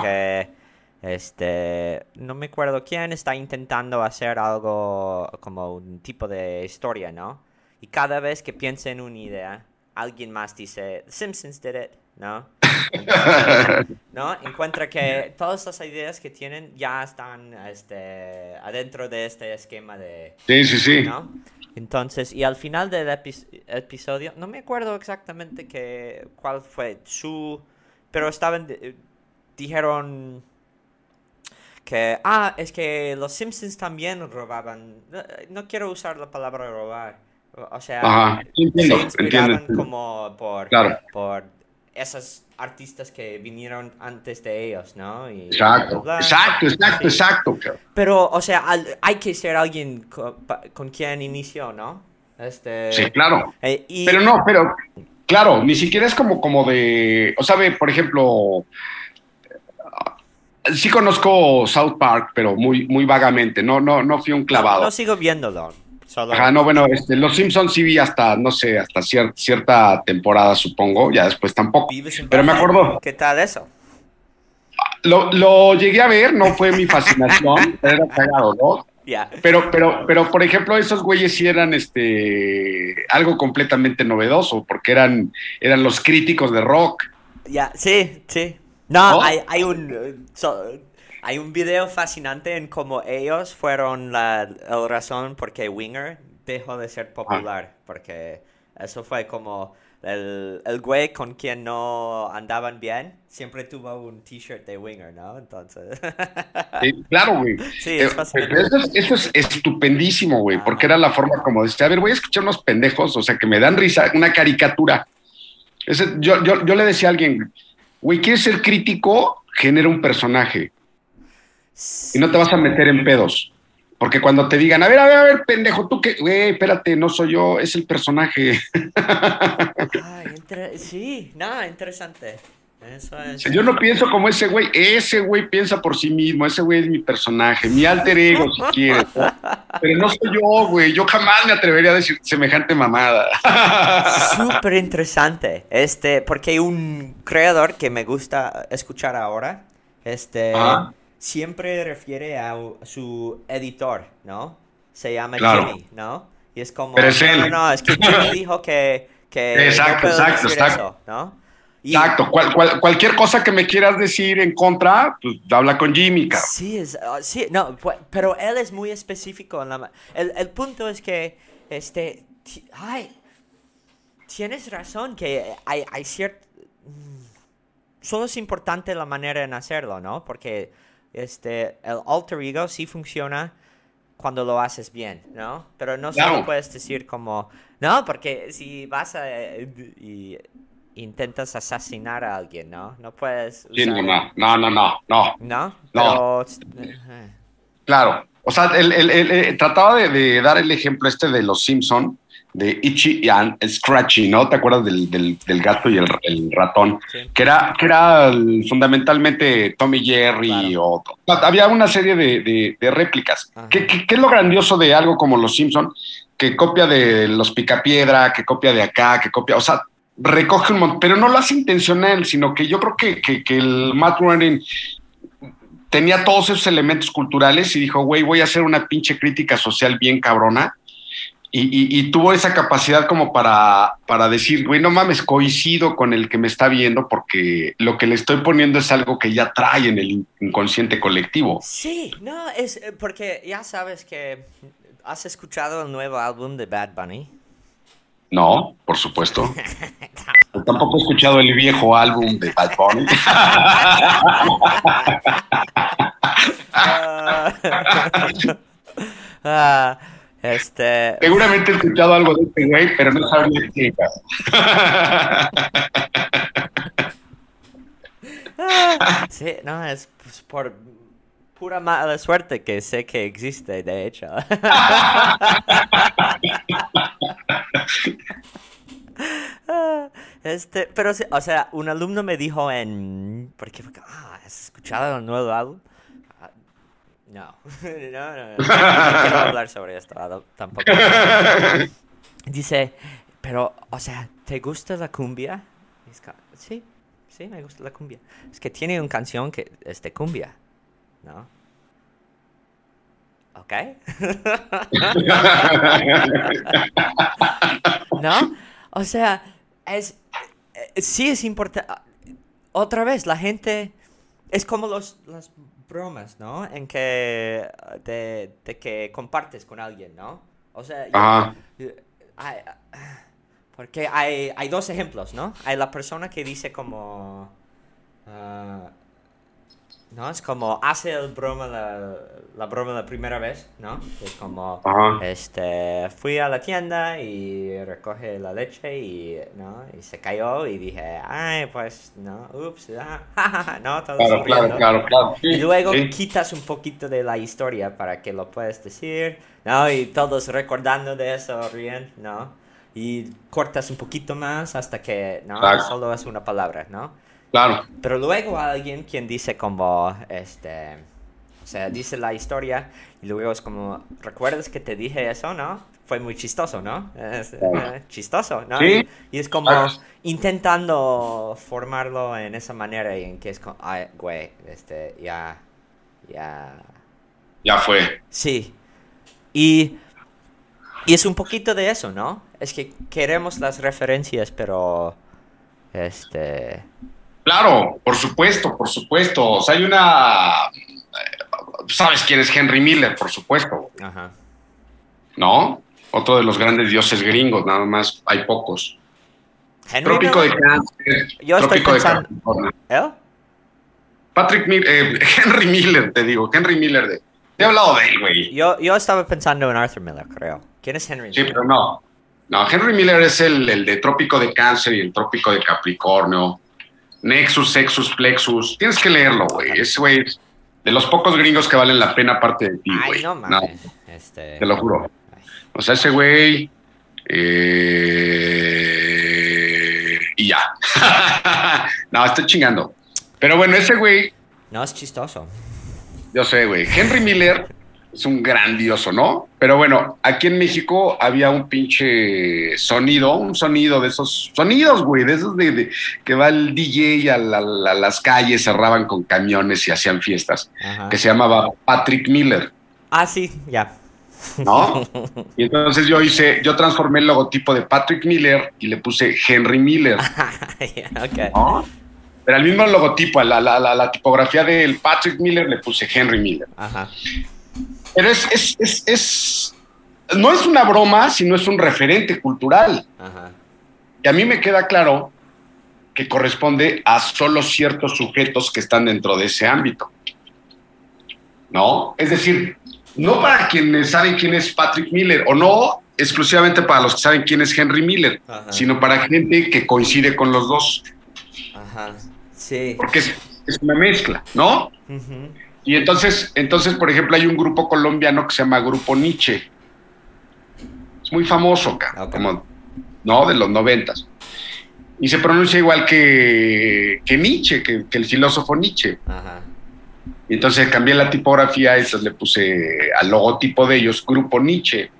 Que este, no me acuerdo quién está intentando hacer algo como un tipo de historia, ¿no? Y cada vez que piensa en una idea, alguien más dice, The Simpsons did it, ¿no? ¿no? Encuentra que todas las ideas que tienen ya están este, adentro de este esquema de... Sí, sí, sí. Entonces, y al final del episodio, no me acuerdo exactamente que, cuál fue su... Pero estaban... Dijeron que, ah, es que los Simpsons también robaban. No, quiero usar la palabra robar. O sea, se inspiraban como por, por esos artistas que vinieron antes de ellos, ¿no? exacto, exacto, exacto, exacto. Pero, o sea, hay que ser alguien con, quien inició, ¿no? Este... Sí, claro. Eh, pero no, pero, claro, ni siquiera es como, como de, o sabe, por ejemplo, sí conozco South Park, pero muy, muy vagamente, no, no, no fui un clavado. No, sigo viéndolo. Ajá, no, bueno, este, los Simpsons sí vi hasta, no sé, hasta cierta temporada, supongo, ya después tampoco. Pero me acuerdo. ¿Qué tal eso? Lo, lo llegué a ver, no fue mi fascinación, era cagado, ¿no? Pero, pero, pero, por ejemplo, esos güeyes sí eran este algo completamente novedoso, porque eran, eran los críticos de rock. Ya, sí, sí. No, Hay, hay, un hay un video fascinante en cómo ellos fueron la, razón por qué Winger dejó de ser popular, porque eso fue como el, el güey con quien no andaban bien siempre tuvo un t-shirt de Winger, ¿no? Entonces. claro, güey. Sí, es eh, eso, es, eso, es, estupendísimo, güey, porque era la forma como decía, a ver, voy a escuchar unos pendejos, o sea, que me dan risa, una caricatura. Ese, yo, yo, yo le decía a alguien, güey, ¿quieres ser crítico? Genera un personaje. Y no te vas a meter en pedos. Porque cuando te digan, a ver, a ver, a ver, pendejo, tú que, güey, espérate, no soy yo, es el personaje. sí, nada, interesante. Yo no pienso como ese güey, ese güey piensa por sí mismo, ese güey es mi personaje, mi alter ego, si quieres. Pero no soy yo, güey, yo jamás me atrevería a decir semejante mamada. Súper interesante, este, porque hay un creador que me gusta escuchar ahora, este, siempre refiere a su editor, ¿no? Se llama Jimmy, ¿no? Y es como, no, no, es que Jimmy dijo que, que exacto, exacto, exacto. ¿no? Exacto, cualquier cosa que me quieras decir en contra, pues habla con Jimmy, cabrón. Sí, es, ah, sí, no, pero él es muy específico. En la, el, el punto es que, este, ay, tienes razón que hay, hay cierto... Mm, solo es importante la manera en hacerlo, ¿no? Porque este, el alter ego sí funciona cuando lo haces bien, ¿no? Pero no solo puedes decir como, no, porque si vas a... Y, intentas asesinar a alguien, ¿no? No puedes... no, no, no, no, no. ¿No? No. Claro. O sea, el, trataba de, dar el ejemplo este de los Simpson, de Itchy and Scratchy, ¿no? ¿Te acuerdas del, del, gato y el, ratón? Que era, que era fundamentalmente Tommy Jerry o... Había una serie de, de, réplicas. ¿Qué, qué, qué es lo grandioso de algo como los Simpson? Que copia de los Picapiedra, que copia de acá, que copia... O sea, recoge un montón, pero no lo hace intencional, sino que yo creo que, que, el Matt Groening tenía todos esos elementos culturales y dijo, güey, voy a hacer una pinche crítica social bien cabrona. Y, y, tuvo esa capacidad como para, para decir, güey, no mames, coincido con el que me está viendo porque lo que le estoy poniendo es algo que ya trae en el inconsciente colectivo. Sí, no, es eh, porque ya sabes que ¿has escuchado el nuevo álbum de Bad Bunny? No, por supuesto. Tampoco he escuchado el viejo álbum de Bad Bunny. Ah, este. Seguramente he escuchado algo de este güey, pero no sabía qué. sí, no, es pues, por pura mala suerte que sé que existe, de hecho. Este, pero, o sea, un alumno me dijo en... ¿Por qué? Ah, ¿has escuchado el nuevo álbum? No. no, no, no, quiero hablar sobre esto tampoco. Dice, pero, o sea, ¿te gusta la cumbia? Sí, sí, me gusta la cumbia. Es que tiene una canción que es de cumbia, ¿no? ¿Ok? ¿No? O sea, es, eh, sí es importante. Otra vez, la gente es como los, las bromas, ¿no? En que de, que compartes con alguien, ¿no? O sea, porque hay, hay dos ejemplos, ¿no? Hay la persona que dice como... Ah, ¿no? Es como hace el broma la, la, broma la primera vez, ¿no? Es como, este, fui a la tienda y recoge la leche y, ¿no? Y se cayó y dije, ay, pues, no, ups, ah, no, todo claro, claro, claro, claro, Y luego quitas un poquito de la historia para que lo puedas decir, ¿no? Y todos recordando de eso, ríen, ¿no? Y cortas un poquito más hasta que, ¿no? Solo es una palabra, ¿no? Claro. Pero luego alguien quien dice como, este, o sea, dice la historia y luego es como, ¿recuerdas que te dije eso, no? Fue muy chistoso, ¿no? Es, eh, chistoso, ¿no? ¿Sí? Y, es como intentando formarlo en esa manera y en que es como, ay, güey, este, ya, ya. Ya fue. Sí. Y, y es un poquito de eso, ¿no? Es que queremos las referencias, pero, este Claro, por supuesto, por supuesto. O sea, hay una. ¿Sabes quién es Henry Miller? Por supuesto. Ajá. ¿No? Otro de los grandes dioses gringos, nada más hay pocos. Henry Trópico de Cáncer. Yo estoy pensando. ¿Eh? Patrick Miller, eh, Henry Miller, te digo, Henry Miller. De, te he hablado de él, güey. Yo, yo estaba pensando en Arthur Miller, creo. ¿Quién es Henry Miller? Sí, pero no. No, Henry Miller es el, el de Trópico de Cáncer y el Trópico de Capricornio. Nexus, Sexus, Plexus. Tienes que leerlo, güey. Ese güey de los pocos gringos que valen la pena aparte de ti, güey. no mames. Este... Te lo juro. O sea, ese güey. Eh, y ya. no, estoy chingando. Pero bueno, ese güey. No, es chistoso. Yo sé, güey. Henry Miller es un grandioso, ¿no? Pero bueno, aquí en México había un pinche sonido, un sonido de esos sonidos, güey, de esos de, que va el DJ a, las calles, cerraban con camiones y hacían fiestas, que se llamaba Patrick Miller. Ah, sí, ya. ¿No? Y entonces yo hice, yo transformé el logotipo de Patrick Miller y le puse Henry Miller. ¿no? Pero al mismo logotipo, la, la, la, tipografía del Patrick Miller le puse Henry Miller. Ajá. Pero es, es, es, es, no es una broma, sino es un referente cultural. Y a mí me queda claro que corresponde a solo ciertos sujetos que están dentro de ese ámbito. ¿No? Es decir, no para quienes saben quién es Patrick Miller, o no exclusivamente para los que saben quién es Henry Miller, sino para gente que coincide con los dos. Ajá, sí. Porque es, una mezcla, ¿no? Y entonces, entonces, por ejemplo, hay un grupo colombiano que se llama Grupo Nietzsche. Es muy famoso, acá, como, ¿no? De los noventas. Y se pronuncia igual que, que Nietzsche, que, el filósofo Nietzsche. Y entonces cambié la tipografía y le puse al logotipo de ellos Grupo Nietzsche.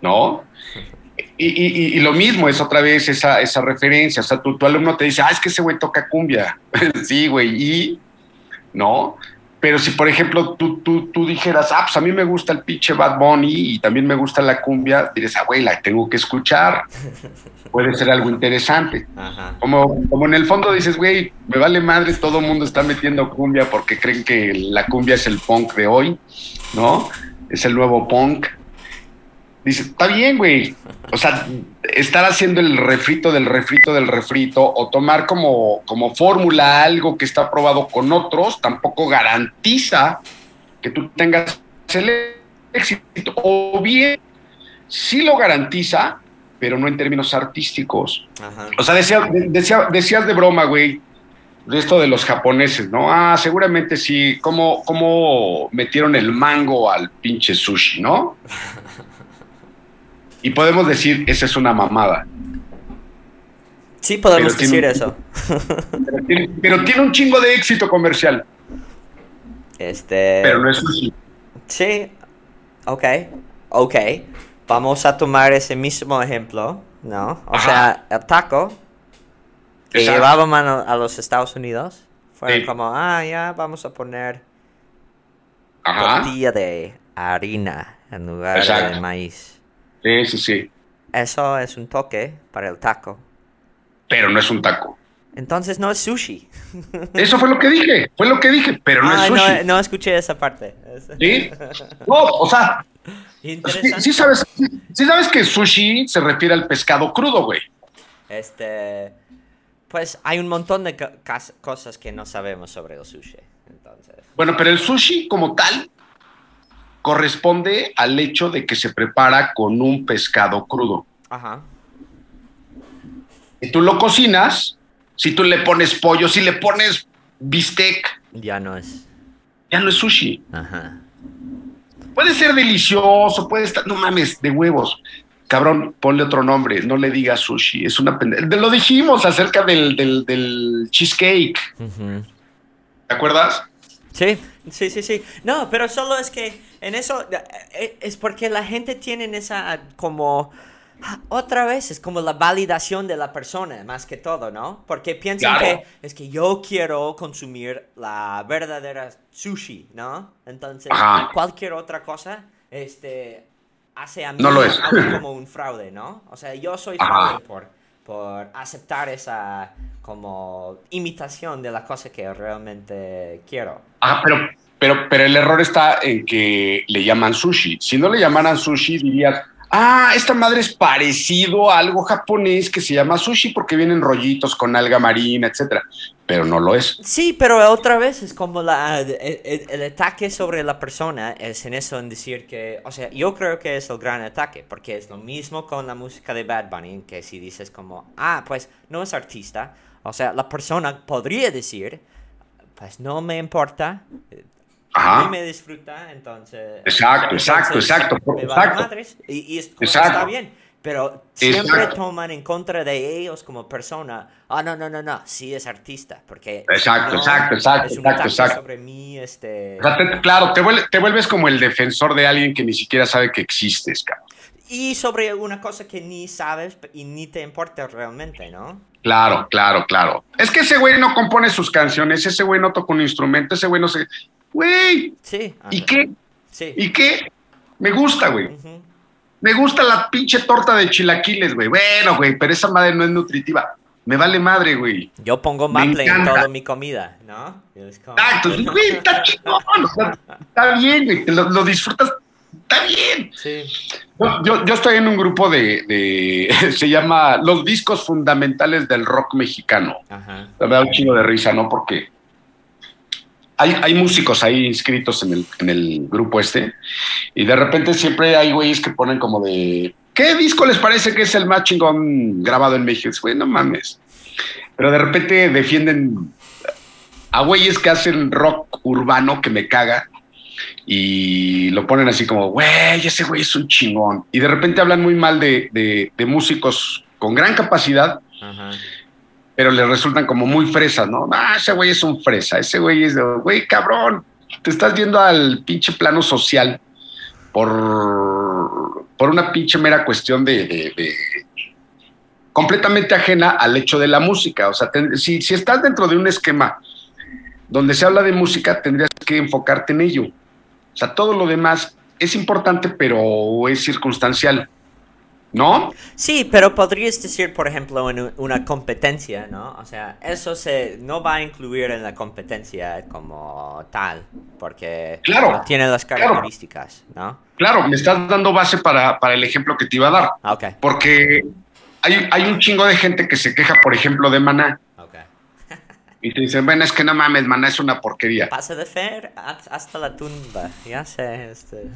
¿No? Y, lo mismo es otra vez esa, esa referencia. O sea, tu, tu alumno te dice, ah, es que ese güey toca cumbia. sí, güey. Y ¿no? Pero si, por ejemplo, tú, tú, tú, dijeras, ah, pues a mí me gusta el pinche Bad Bunny y también me gusta la cumbia, dirías, ah, güey, la tengo que escuchar. Puede ser algo interesante. Como, como en el fondo dices, güey, me vale madre, todo el mundo está metiendo cumbia porque creen que la cumbia es el punk de hoy, ¿no? es el nuevo punk. Dice, está bien, güey. O sea, estar haciendo el refrito del refrito del refrito o tomar como, como fórmula algo que está probado con otros tampoco garantiza que tú tengas el éxito. O bien, sí lo garantiza, pero no en términos artísticos. O sea, decía, decías de broma, güey, de esto de los japoneses, ¿no? Ah, seguramente sí, ¿cómo, cómo metieron el mango al pinche sushi, ¿no? Y podemos decir, esa es una mamada. Sí, podemos decir eso. Pero tiene, un chingo de éxito comercial. Este. Pero no es sushi. Sí, ok, ok. Vamos a tomar ese mismo ejemplo, ¿no? O sea, el taco que llevábamos a los Estados Unidos fue como, ah, ya vamos a poner tortilla de harina en lugar de maíz. Sí, sí, sí. Eso es un toque para el taco. Pero no es un taco. Entonces no es sushi. Eso fue lo que dije, fue lo que dije, pero no es sushi. No, no escuché esa parte. Sí. No, o sea, Sí, sabes, sí, sabes que sushi se refiere al pescado crudo, güey. Este, pues hay un montón de cosas que no sabemos sobre el sushi. Entonces. Bueno, pero el sushi como tal corresponde al hecho de que se prepara con un pescado crudo. Ajá. Y tú lo cocinas, si tú le pones pollo, si le pones bistec. Ya no es. Ya no es sushi. Ajá. Puede ser delicioso, puede estar, no mames, de huevos. Cabrón, ponle otro nombre, no le digas sushi, es una pendeja. Lo dijimos acerca del, del, cheesecake. ¿Te acuerdas? Sí, sí, sí, sí. No, pero solo es que en eso eh, es porque la gente tiene esa como otra vez es como la validación de la persona, más que todo, ¿no? Porque piensan que es que yo quiero consumir la verdadera sushi, ¿no? Entonces, cualquier otra cosa, este, hace a mí como un fraude, ¿no? O sea, yo soy fraude por, por aceptar esa como imitación de la cosa que realmente quiero. Ah, pero, pero, pero el error está en que le llaman sushi. Si no le llamaran sushi, dirías ah, esta madre es parecido a algo japonés que se llama sushi porque vienen rollitos con alga marina, etcétera. Pero no lo es. Sí, pero otra vez es como la, el, ataque sobre la persona es en eso, en decir que, o sea, yo creo que es el gran ataque, porque es lo mismo con la música de Bad Bunny, que si dices como, ah, pues no es artista, o sea, la persona podría decir, pues no me importa, a mí me disfruta, entonces. Exacto, exacto, exacto. exacto. y, está bien. Pero siempre toman en contra de ellos como persona. Ah, no, no, no, no. Sí es artista. Porque. Exacto, exacto, exacto. Es un exacto, sobre mí. Este... claro, te, te, vuelves como el defensor de alguien que ni siquiera sabe que existes, cabrón. Y sobre una cosa que ni sabes y ni te importa realmente, ¿no? Claro, claro, claro. Es que ese güey no compone sus canciones, ese güey no toca un instrumento, ese güey no se güey. Sí. ¿Y qué? Sí. ¿Y qué? Me gusta, güey. Me gusta la pinche torta de chilaquiles, güey. Bueno, güey, pero esa madre no es nutritiva. Me vale madre, güey. Yo pongo maple en toda mi comida, ¿no? Exacto, güey, está chingón. está bien, güey. Lo, disfrutas. Está bien. Sí. Yo, yo, estoy en un grupo de, de, Se llama Los Discos Fundamentales del Rock Mexicano. Ajá. Me da un chingo de risa, ¿no? Porque hay, músicos ahí inscritos en el, grupo este, y de repente siempre hay güeyes que ponen como de, ¿qué disco les parece que es el más chingón grabado en México? Güey, no mames. Pero de repente defienden a güeyes que hacen rock urbano que me caga y lo ponen así como, güey, ese güey es un chingón. Y de repente hablan muy mal de, músicos con gran capacidad. Pero le resultan como muy fresas, ¿no? Ah, ese güey es un fresa, ese güey es de, güey, cabrón, te estás viendo al pinche plano social por, por una pinche mera cuestión de, completamente ajena al hecho de la música. O sea, si, si estás dentro de un esquema donde se habla de música, tendrías que enfocarte en ello. O sea, todo lo demás es importante, pero es circunstancial. ¿No? Sí, pero podrías decir, por ejemplo, en una competencia, ¿no? O sea, eso se no va a incluir en la competencia como tal, porque Claro, no tiene las claro. características, ¿no? Claro, me estás dando base para, para el ejemplo que te iba a dar, Ah, Ok, porque hay, hay un chingo de gente que se queja, por ejemplo, de Maná, ok. y te dicen, bueno, es que no mames, Maná es una porquería. Pasa de Fer hasta la tumba, ya sé, este.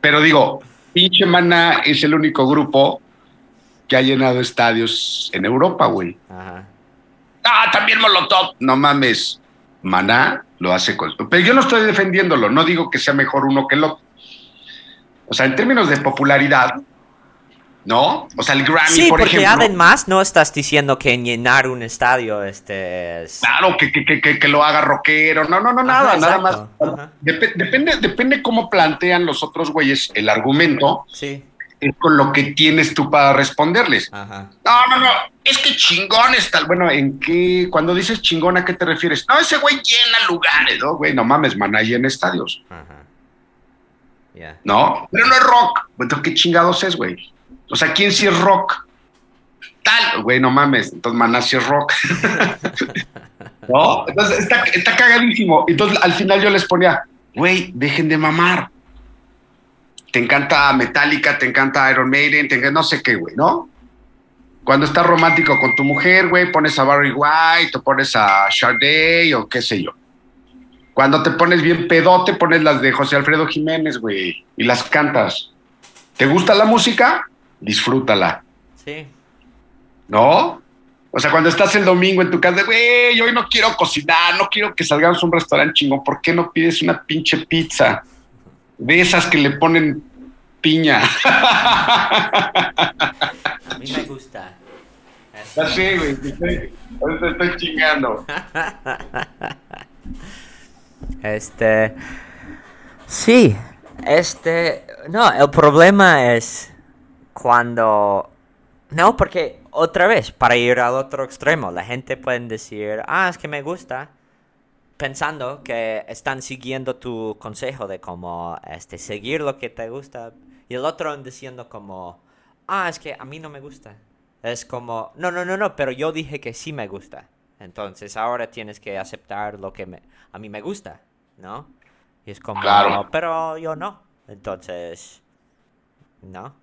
Pero digo, pinche Maná es el único grupo que ha llenado estadios en Europa, güey. Ajá. Ah, también Molotov. No mames. Maná lo hace con. Pero yo no estoy defendiéndolo. No digo que sea mejor uno que el otro. O sea, en términos de popularidad, ¿no? O sea, el Grammy, Sí, por porque ejemplo. además no estás diciendo que llenar un estadio este es... Claro, que, que, que, que- lo haga rockero. No, no, no, Ajá, nada, nada más. exacto. Ajá. Dep- depende, depende cómo plantean los otros güeyes el argumento, Sí, es con lo que tienes tú para responderles. ajá. No, no, no, es que chingón es tal. Bueno, ¿en qué? Cuando dices chingón, ¿a qué te refieres? No, ese güey llena lugares, ¿no? Güey, no mames, man, ahí en estadios, Ajá. Ya. ¿no? Pero no es rock. Entonces, ¿qué chingados es, güey? O sea, ¿quién sí es rock? Tal, güey, no mames. Entonces, maná sí es rock. ¿No? Entonces, está, está cagadísimo. Entonces, al final yo les ponía, güey, dejen de mamar. Te encanta Metallica, te encanta Iron Maiden, te encanta no sé qué, güey, ¿no? Cuando estás romántico con tu mujer, güey, pones a Barry White o pones a Sade o qué sé yo. Cuando te pones bien pedote, pones las de José Alfredo Jiménez, güey, y las cantas. ¿Te gusta la música? Disfrútala, Sí. ¿no? O sea, cuando estás el domingo en tu casa, güey, hoy no quiero cocinar, no quiero que salgamos a un restaurante chingón, ¿por qué no pides una pinche pizza? De esas que le ponen piña. A mí me gusta. Este, Ya sé, güey, te estoy, ahorita estoy chingando. Este. Sí. Este. No, el problema es cuando. No, porque otra vez, para ir al otro extremo, la gente puede decir, ah, es que me gusta, pensando que están siguiendo tu consejo de como, este, seguir lo que te gusta, y el otro diciendo como, ah, es que a mí no me gusta. Es como, no, no, no, no, pero yo dije que sí me gusta. Entonces ahora tienes que aceptar lo que me, a mí me gusta, ¿no? Y es como, Claro. pero yo no. Entonces, ¿no?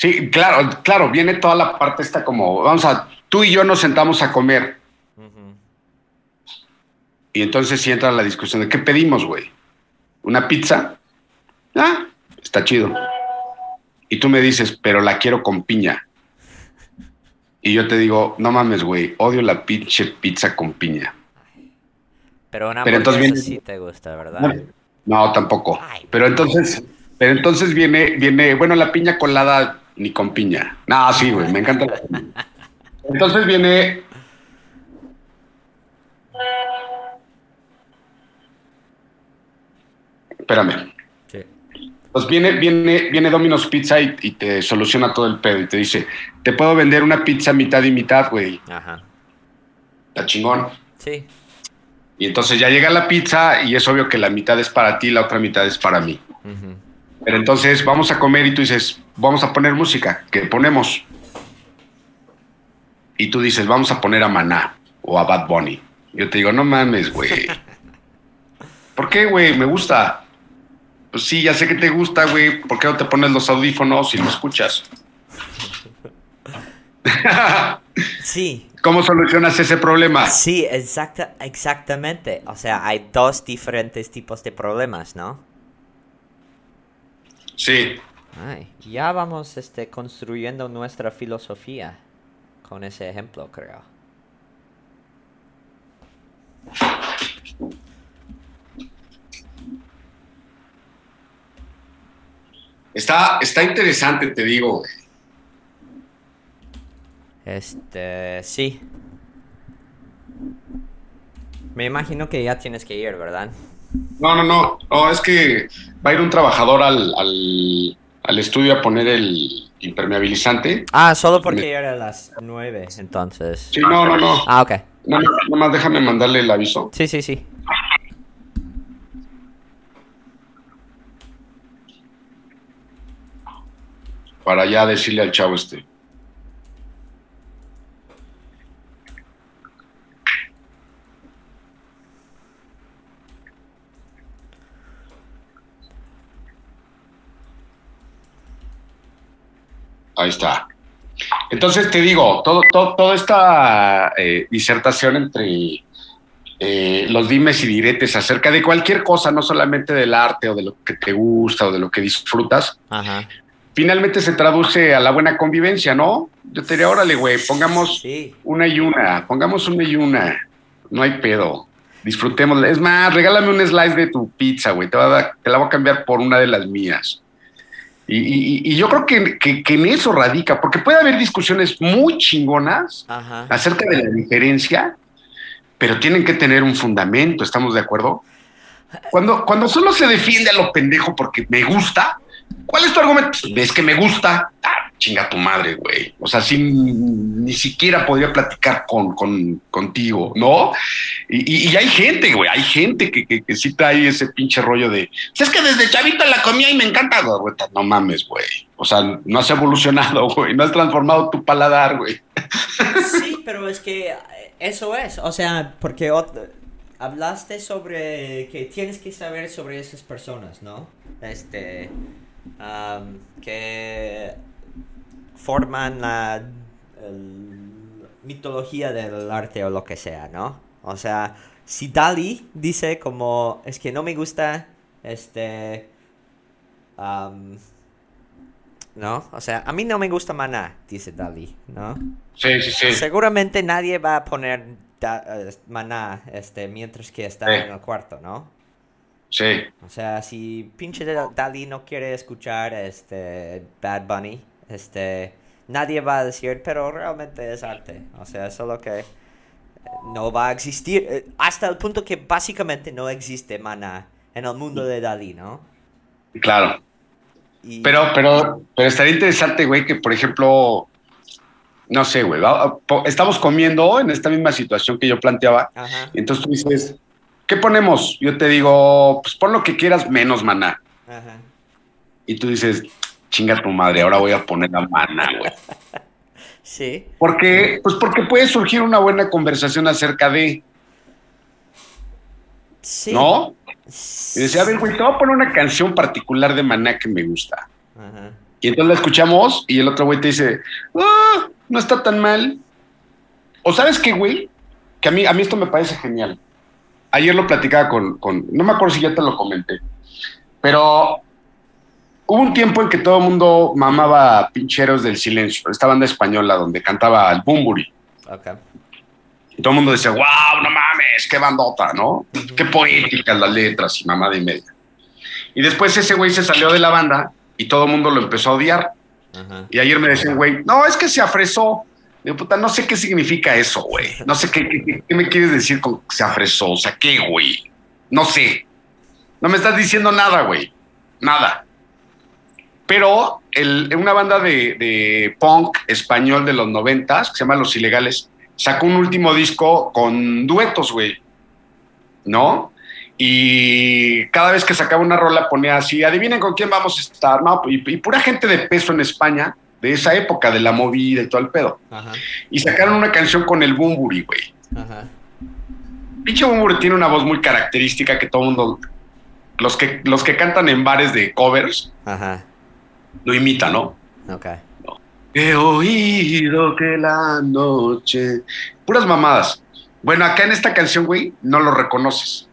Sí, claro, claro, viene toda la parte esta como, vamos a, tú y yo nos sentamos a comer y entonces sí entra la discusión de qué pedimos, güey. ¿Una pizza? Ah, está chido. Y tú me dices, pero la quiero con piña. Y yo te digo, no mames, güey, odio la pinche pizza con piña. Pero una Pero entonces viene- sí te gusta, ¿verdad? No, tampoco. Ay. Pero entonces, pero entonces viene, viene, bueno, la piña colada ni con piña. No, sí, güey, me encanta. Entonces viene. Espérame. Sí. Pues viene, viene, viene Domino's Pizza y, y te soluciona todo el pedo y te dice, te puedo vender una pizza mitad y mitad, güey. Ajá. Está chingón. Sí. Y entonces ya llega la pizza y es obvio que la mitad es para ti, la otra mitad es para mí. Pero entonces vamos a comer y tú dices, vamos a poner música. ¿Qué ponemos? Y tú dices, vamos a poner a Maná o a Bad Bunny. Yo te digo, no mames, güey. ¿Por qué, güey? Me gusta. Pues sí, ya sé que te gusta, güey. ¿Por qué no te pones los audífonos y lo escuchas? Sí. ¿Cómo solucionas ese problema? Sí, exacta, exactamente. O sea, hay dos diferentes tipos de problemas, ¿no? Sí. Ay, ya vamos este, construyendo nuestra filosofía con ese ejemplo, creo. Está, está interesante, te digo. Este, sí. Me imagino que ya tienes que ir, ¿verdad? No, no, no. No, es que va a ir un trabajador al, al, al estudio a poner el impermeabilizante. Ah, solo porque era las nueve, entonces. Sí, no, no, no. Ah, ok. Nada más, nada más déjame mandarle el aviso. Sí, sí, sí. para ya decirle al chavo este. Ahí está. Entonces te digo, todo, toda esta eh, disertación entre eh, los dimes y diretes acerca de cualquier cosa, no solamente del arte o de lo que te gusta o de lo que disfrutas, finalmente se traduce a la buena convivencia, ¿no? Yo te diría, órale, güey, pongamos una y una, pongamos una y una, no hay pedo, disfrutemos. Es más, regálame un slice de tu pizza, güey, te, te la voy a cambiar por una de las mías. Y, yo creo que, en eso radica, porque puede haber discusiones muy chingonas acerca de la diferencia, pero tienen que tener un fundamento, ¿estamos de acuerdo? Cuando, cuando solo se defiende a lo pendejo porque me gusta, ¿cuál es tu argumento? Es que me gusta. Ah, chinga tu madre, güey. O sea, sin ni siquiera podría platicar con, contigo, ¿no? Y, hay gente, güey, hay gente que, que, que, sí trae ese pinche rollo de, pues es que desde chavita la comía y me encanta. No mames, güey. O sea, no has evolucionado, güey. No has transformado tu paladar, güey. Sí, pero es que eso es. O sea, porque hablaste sobre que tienes que saber sobre esas personas, ¿no? Este, que forman la mitología del arte o lo que sea, ¿no? O sea, si Dali dice como, es que no me gusta, este, ¿no? O sea, a mí no me gusta Maná, dice Dali, ¿no? Sí, sí, sí. Seguramente nadie va a poner Maná, este, mientras que está en el cuarto, ¿no? Sí. O sea, si pinche Dali no quiere escuchar, este, Bad Bunny, este, nadie va a decir, pero realmente es arte. O sea, solo que eh, no va a existir, eh, hasta el punto que básicamente no existe mana en el mundo de Dalí, ¿no? Claro. Pero, pero, pero estaría interesante, güey, que por ejemplo, no sé, güey, estamos comiendo en esta misma situación que yo planteaba, entonces tú dices, ¿qué ponemos? Yo te digo, pues pon lo que quieras menos maná. Ajá. Y tú dices, chinga tu madre, ahora voy a poner la mana, güey. Sí. Porque, pues porque puede surgir una buena conversación acerca de. Sí. ¿No? Y decía, a ver, güey, te voy a poner una canción particular de Maná que me gusta. Ajá. Y entonces la escuchamos y el otro güey te dice, ah, no está tan mal. O sabes qué, güey, que a mí, a mí esto me parece genial. Ayer lo platicaba con, con, no me acuerdo si ya te lo comenté, pero hubo un tiempo en que todo el mundo mamaba Pincheros del Silencio, esta banda española donde cantaba el Bumburi. Y todo el mundo decía, wow, no mames, qué bandota, ¿no? Qué poéticas las letras y mamada y media. Y después ese güey se salió de la banda y todo el mundo lo empezó a odiar. Y ayer me decían, güey, no, es que se afresó. Digo, puta, no sé qué significa eso, güey. No sé qué, qué, me quieres decir con se afresó. O sea, ¿qué, güey? No sé. No me estás diciendo nada, güey. Nada. Pero el, una banda de, punk español de los noventas, que se llama Los Ilegales, sacó un último disco con duetos, güey. ¿No? Y cada vez que sacaba una rola ponía así, adivinen con quién vamos a estar, ¿no? Y, pura gente de peso en España, de esa época, de la movida y todo el pedo. Y sacaron una canción con el Bumburi, güey. Ajá. Pinche Bumburi tiene una voz muy característica que todo el mundo, los que, los que cantan en bares de covers, Ajá lo imita, ¿no? Ok. He oído que la noche. Puras mamadas. Bueno, acá en esta canción, güey, no lo reconoces.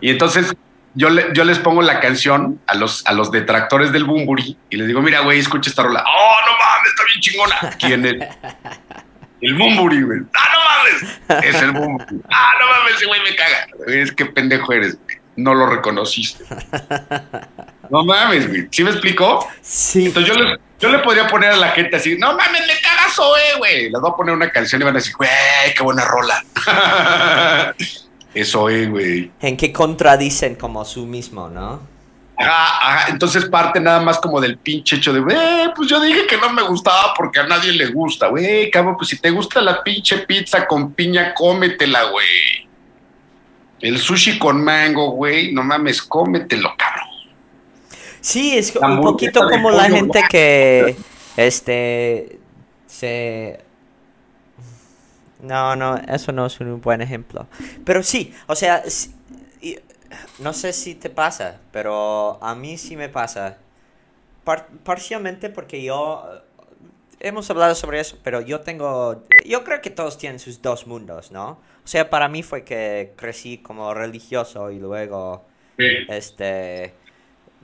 Y entonces yo, yo les pongo la canción a los, a los detractores del Bumburi y les digo, mira, güey, escucha esta rola. ¡Oh, no mames! Está bien chingona. ¿Quién es? El Bumburi, güey. ¡Ah, no mames! Es el Bumburi. ¡Ah, no mames! Ese güey me caga. Es que pendejo eres, güey. No lo reconociste. No mames, güey. ¿Sí me explicó? Sí. Entonces yo le, yo le podría poner a la gente así, no mames, le cagas eh, güey. Les voy a poner una canción y van a decir, güey, qué buena rola. Eso es, güey. En que contradicen como su mismo, ¿no? Ajá, ajá. Entonces parte nada más como del pinche hecho de, güey, pues yo dije que no me gustaba porque a nadie le gusta, güey, cabrón, pues si te gusta la pinche pizza con piña, cómetela, güey. El sushi con mango, güey, no mames, cómetelo, cabrón. Sí, es un poquito como la gente que, este, se... No, no, eso no es un buen ejemplo. Pero sí, o sea, no sé si te pasa, pero a mí sí me pasa. parcialmente porque yo hemos hablado sobre eso, pero yo tengo, yo creo que todos tienen sus dos mundos, ¿no? O sea, para mí fue que crecí como religioso y luego, este,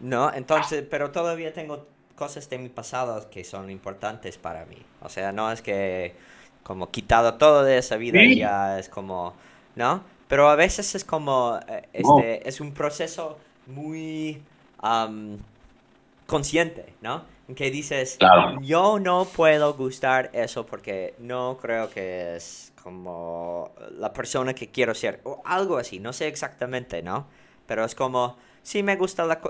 ¿no? Entonces, pero todavía tengo cosas de mi pasado que son importantes para mí. O sea, no es que como quitado todo de esa vida ya es como, ¿no? Pero a veces es como, eh, este, es un proceso muy consciente, ¿no? Que dices, yo no puedo gustar eso porque no creo que es como la persona que quiero ser o algo así, no sé exactamente, ¿no? Pero es como, sí me gusta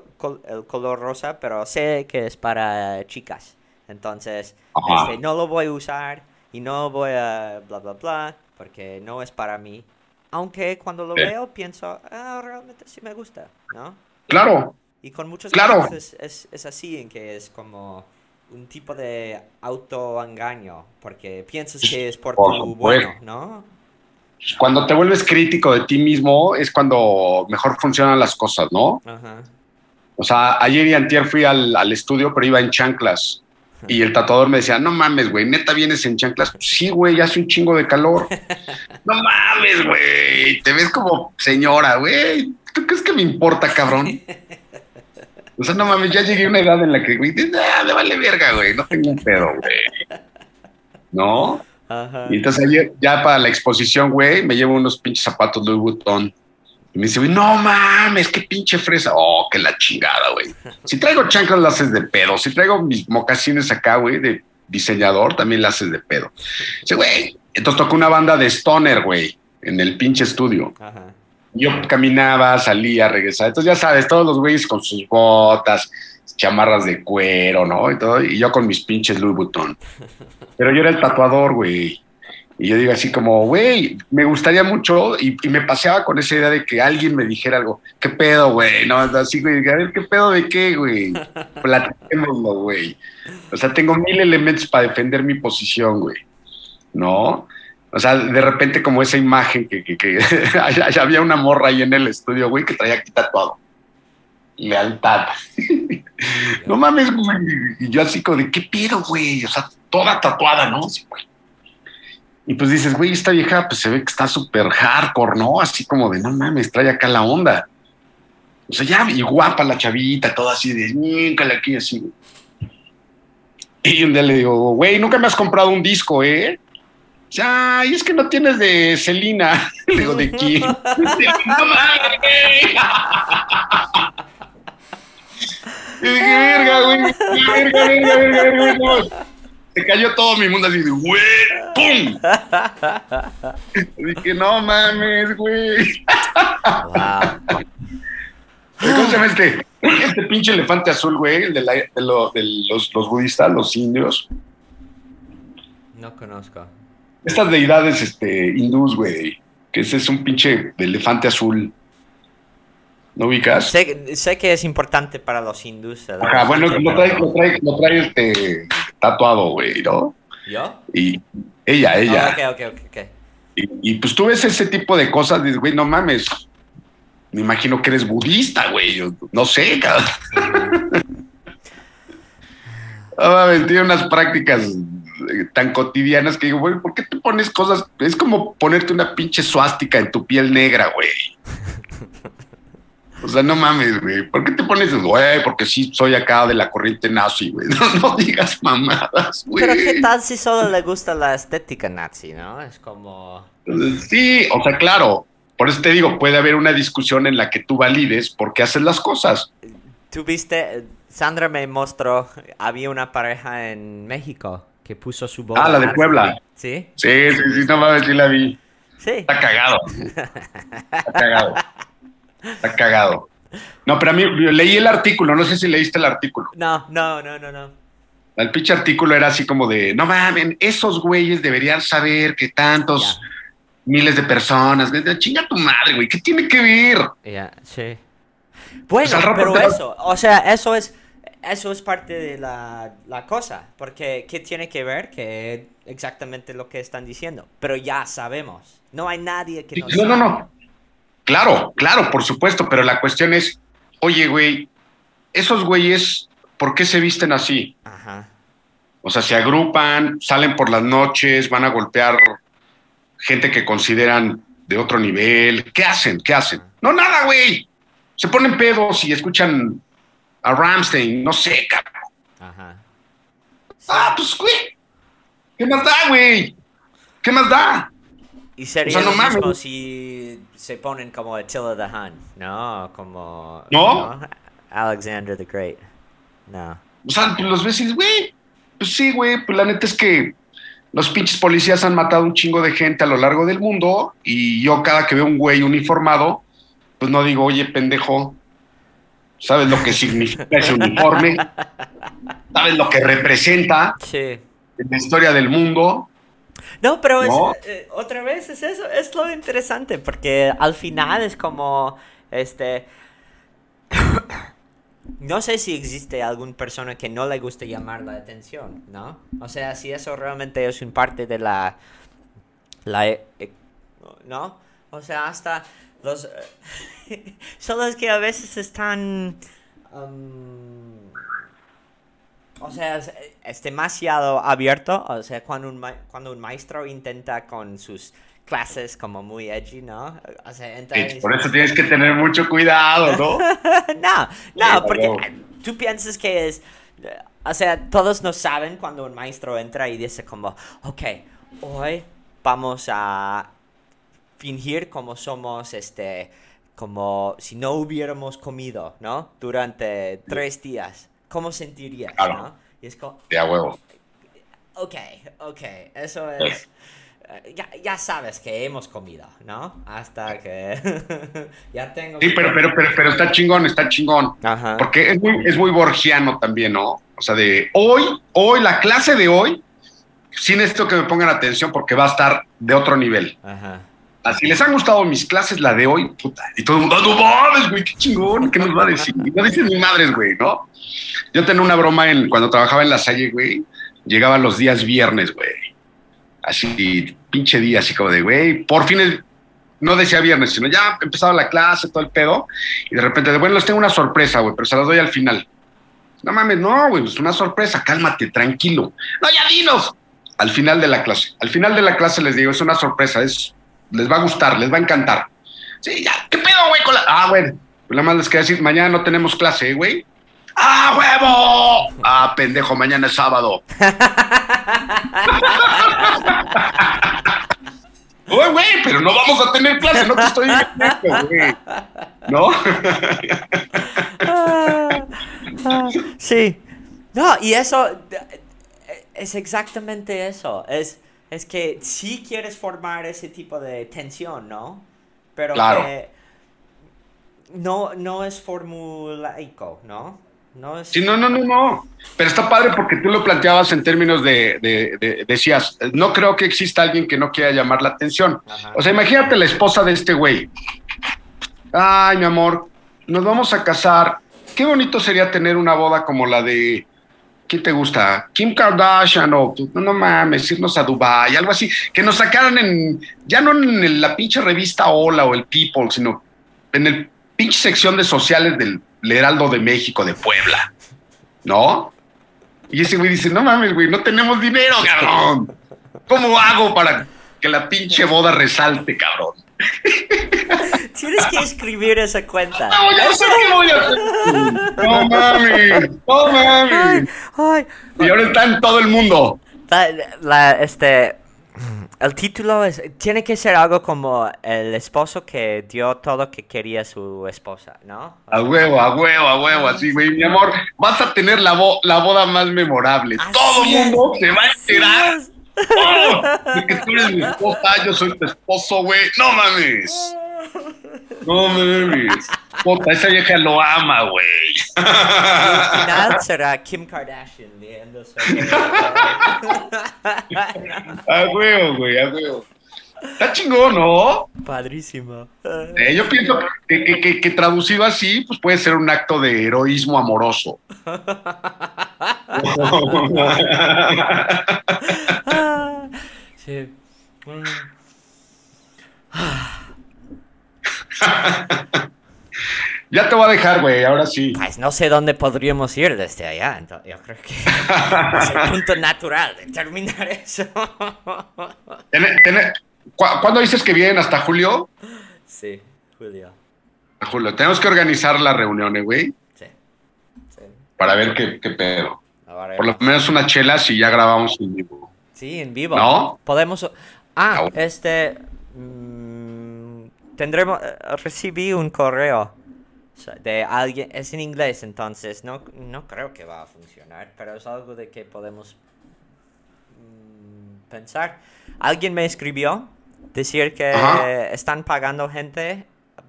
el color rosa, pero sé que es para chicas. Entonces, este, no lo voy a usar y no voy a bla, bla, bla, porque no es para mí. Aunque cuando lo veo pienso, ah, realmente sí me gusta, ¿no? Claro. Y con muchos claro. es, es, así, en que es como un tipo de autoengaño, porque piensas que es por, tu bueno, ¿no? Cuando te vuelves crítico de ti mismo es cuando mejor funcionan las cosas, ¿no? Ajá. O sea, ayer y antier fui al, al estudio, pero iba en chanclas. Y el tatuador me decía, no mames, güey, neta vienes en chanclas. sí, güey, hace un chingo de calor. no mames, güey, te ves como señora, güey. ¿Tú crees que me importa, cabrón? O sea, no mames, ya llegué a una edad en la que, güey, ah, le vale verga, güey, no tengo un pedo, güey. ¿No? Ajá. Y entonces ayer, ya para la exposición, güey, me llevo unos pinches zapatos de Vuitton. Y me dice, güey, no mames, qué pinche fresa. Oh, qué la chingada, güey. Si traigo chanclas, las haces de pedo. Si traigo mis mocasines acá, güey, de diseñador, también las haces de pedo. Dice, güey. Entonces tocó una banda de Stoner, güey, en el pinche estudio. Ajá. Yo caminaba, salía, regresaba. Entonces, ya sabes, todos los güeyes con sus botas, chamarras de cuero, ¿no? Y todo. Y yo con mis pinches Louis Vuitton. Pero yo era el tatuador, güey. Y yo digo así como, güey, me gustaría mucho, y, me paseaba con esa idea de que alguien me dijera algo, ¿qué pedo, güey? No, así, güey, a ver, ¿qué pedo de qué, güey? Platiquémoslo, güey. O sea, tengo mil elementos para defender mi posición, güey. ¿No? O sea, de repente como esa imagen que, que, que había una morra ahí en el estudio, güey, que traía aquí tatuado. Lealtad. no mames, güey. Y yo así como de, ¿qué pedo, güey? O sea, toda tatuada, ¿no? Y pues dices, güey, esta vieja pues se ve que está súper hardcore, ¿no? Así como de, no mames, trae acá la onda. O sea, ya, y guapa la chavita, toda así de, ñíncale aquí, así. Y un día le digo, güey, nunca me has comprado un disco, ¿eh? Ay, es que no tienes de Celina. Le digo, ¿de quién? no Y dije, verga, güey, verga, verga, verga, verga, Se cayó todo mi mundo así de, güey, ¡pum! Y dije, no mames, güey. Wow. ¿Cómo se llama este? Este pinche elefante azul, güey, el de, la, de, lo, de los, los budistas, los indios. No conozco. Estas deidades este, hindús, güey, que ese es un pinche elefante azul. ¿No ubicas? Sé, que es importante para los hindús. Ajá, bueno, lo trae, lo trae, lo trae este, tatuado, güey, ¿no? ¿Yo? Y ella, ella. Ah, ok, ok, ok. Y, y, pues tú ves ese tipo de cosas, dices, güey, no mames. Me imagino que eres budista, güey. No sé, cabrón. no mames, tiene unas prácticas tan cotidianas que digo, güey, ¿por qué te pones cosas? Es como ponerte una pinche suástica en tu piel negra, güey. O sea, no mames, güey. ¿Por qué te pones, güey? Porque sí soy acá de la corriente nazi, güey. No, digas mamadas, güey. Pero ¿qué tal si solo le gusta la estética nazi, no? Es como... Sí, o sea, claro. Por eso te digo, puede haber una discusión en la que tú valides por qué haces las cosas. Tú viste, Sandra me mostró, había una pareja en México que puso su voz. Ah, la de Puebla. ¿Sí? Sí, sí, sí, no mames, sí la vi. Sí. Está cagado. Está cagado. Está cagado. No, pero a mí leí el artículo, no sé si leíste el artículo. No, no, no, no, no. El pinche artículo era así como de, no mames, esos güeyes deberían saber que tantos miles de personas, chinga tu madre, güey, ¿qué tiene que ver? Ya, sí. Bueno, Pues pero eso, o sea, eso es, eso es parte de la, la cosa, porque ¿qué tiene que ver? Que exactamente lo que están diciendo, pero ya sabemos, no hay nadie que no No, no, no. Claro, claro, por supuesto, pero la cuestión es, oye, güey, esos güeyes, ¿por qué se visten así? Ajá, O sea, se agrupan, salen por las noches, van a golpear gente que consideran de otro nivel. ¿Qué hacen? ¿Qué hacen? No, nada, güey. Se ponen pedos y escuchan a Ramstein, no sé, cabrón. ajá. Sí. Ah, pues, güey. ¿Qué más da, güey? ¿Qué más da? Y sería o sea, no lo mismo si se ponen como Attila the Hun, ¿no? Como... ¿No? Alexander the Great. No. O sea, pues los ves güey, pues sí, güey, pues la neta es que los pinches policías han matado un chingo de gente a lo largo del mundo y yo cada que veo un güey uniformado, pues no digo, oye, pendejo, ¿sabes lo que significa ese uniforme? ¿Sabes lo que representa Sí. en la historia del mundo? No, pero es- eh, otra vez es eso, es lo interesante, porque al final es como, este, no sé si existe alguna persona que no le guste llamar la atención, ¿no? O sea, si eso realmente es un parte de la, la, eh, ¿no? O sea, hasta los, eh, solo es que a veces están, um, o sea, es, es demasiado abierto. O sea, cuando un, ma- cuando un maestro intenta con sus clases como muy edgy, ¿no? O sea, entra Sí, y por eso tienes que tener mucho cuidado, ¿no? no, Sí, no, porque tú piensas que es... O sea, todos no saben cuando un maestro entra y dice como, ok, hoy vamos a fingir como somos, este, como si no hubiéramos comido, ¿no? Durante tres días. ¿Cómo sentirías, Claro. no? Y es como, De a huevo. ok, ok, eso es... eh, Ya, ya sabes que hemos comido, ¿no? Hasta que ya tengo... Sí, pero, pero, pero, pero está chingón, está chingón. Ajá. Porque es muy, es muy borgiano también, ¿no? O sea, de hoy, hoy, la clase de hoy, sí necesito que me pongan atención porque va a estar de otro nivel. Ajá. Así les han gustado mis clases, la de hoy, puta. Y todo el mundo, no mames, güey, qué chingón, ¿qué nos va a decir? No dicen ni madres, güey, ¿no? Yo tenía una broma en, cuando trabajaba en la Salle, güey, llegaba los días viernes, güey. Así, pinche día, así como de, güey, por fin, no decía viernes, sino ya empezaba la clase, todo el pedo, y de repente, de, bueno, les tengo una sorpresa, güey, pero se las doy al final. No mames, no, güey, es una sorpresa, cálmate, tranquilo. No, ya dinos. Al final de la clase, al final de la clase les digo, es una sorpresa, es, les va a gustar, les va a encantar. Sí, ya, ¿qué pedo, güey? Con la... Ah, güey, pues nada más les quería decir, mañana no tenemos clase, ¿eh, güey. ¡Ah, huevo! Ah, pendejo, mañana es sábado. Güey, güey, pero no vamos a tener clase, no te estoy diciendo, güey. ¿No? Ah, ah, sí. No, y eso es exactamente eso. Es, es que sí quieres formar ese tipo de tensión, ¿no? Pero Claro. que no, no es formulaico, ¿no? No es... Sí, no, no, no, no. Pero está padre porque tú lo planteabas en términos de, de- de- decías, no creo que exista alguien que no quiera llamar la atención. Ajá. O sea, imagínate la esposa de este güey. Ay, mi amor, nos vamos a casar. Qué bonito sería tener una boda como la de, ¿quién te gusta? Kim Kardashian o, no, no mames, irnos a Dubai, algo así. Que nos sacaran en, ya no en la pinche revista Hola o el People, sino en el pinche sección de sociales del Heraldo de México de Puebla. ¿No? Y ese güey dice, no mames, güey, no tenemos dinero, cabrón. ¿Cómo hago para que la pinche boda resalte, cabrón? Tienes que escribir esa cuenta. No, ya sé qué voy a hacer. No mames, no mames. ay. Y ahora está en todo el mundo. La, la- este, el título es, tiene que ser algo como el esposo que dio todo que quería su esposa, ¿no? A huevo, a huevo, a huevo, así, güey. Mi amor, vas a tener la, bo- la boda más memorable. Así todo el mundo es. se va a enterar Así oh, de que tú eres mi esposa, yo soy tu esposo, güey. No mames. No mames. Puta, esa vieja lo ama, güey. Al final será Kim Kardashian viendo A huevo, güey, a huevo. Está chingón, ¿no? Padrísimo. Eh, yo pienso que, que- que- que traducido así, pues puede ser un acto de heroísmo amoroso. Ah, sí. Mm. ya te voy a dejar, güey, ahora sí. Pues no sé dónde podríamos ir desde allá. entonces yo creo que es el punto natural de terminar eso. Tiene- tiene- ¿cu- ¿Cuándo dices que vienen? ¿Hasta julio? Sí, Julio. A julio. Tenemos que organizar las reuniones, güey, Sí. Sí. para ver qué, qué pedo. Por lo menos una chela si ya grabamos en vivo. Sí, en vivo. ¿No? Podemos. Ah, Ah, este. Tendremos. eh, Recibí un correo de alguien. Es en inglés, entonces no, no creo que va a funcionar, pero es algo de que podemos mm, pensar. Alguien me escribió decir que Ajá. están pagando gente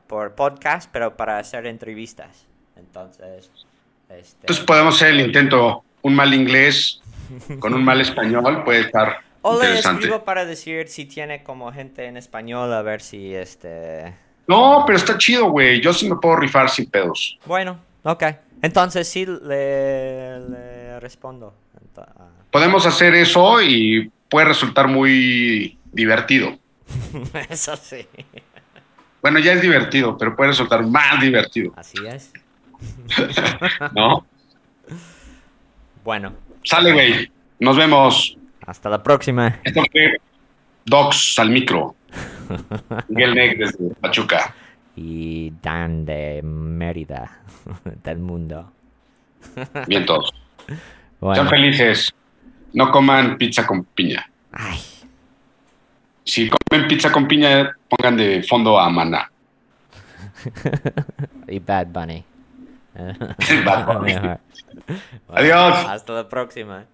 por podcast, pero para hacer entrevistas. Entonces. Este, Entonces podemos hacer el intento. Un mal inglés con un mal español puede estar o le escribo para decir si tiene como gente en español, a ver si este. No, pero está chido, güey. Yo sí me puedo rifar sin pedos. Bueno, ok. Entonces sí le, le respondo. Ah. Podemos hacer eso y puede resultar muy divertido. Eso sí. Bueno, ya es divertido, pero puede resultar más divertido, Así es. ¿no? Bueno, Sale, güey. Nos vemos. Hasta la próxima. Esto fue Docs al micro. Miguel Neck desde Pachuca. Y Dan de Mérida, del mundo. Bien todos. Bueno. Sean felices. No coman pizza con piña. Ay, Si comen pizza con piña, pongan de fondo a Maná. y Bad Bunny. Bad Bunny. Bueno, Adiós. Hasta la próxima.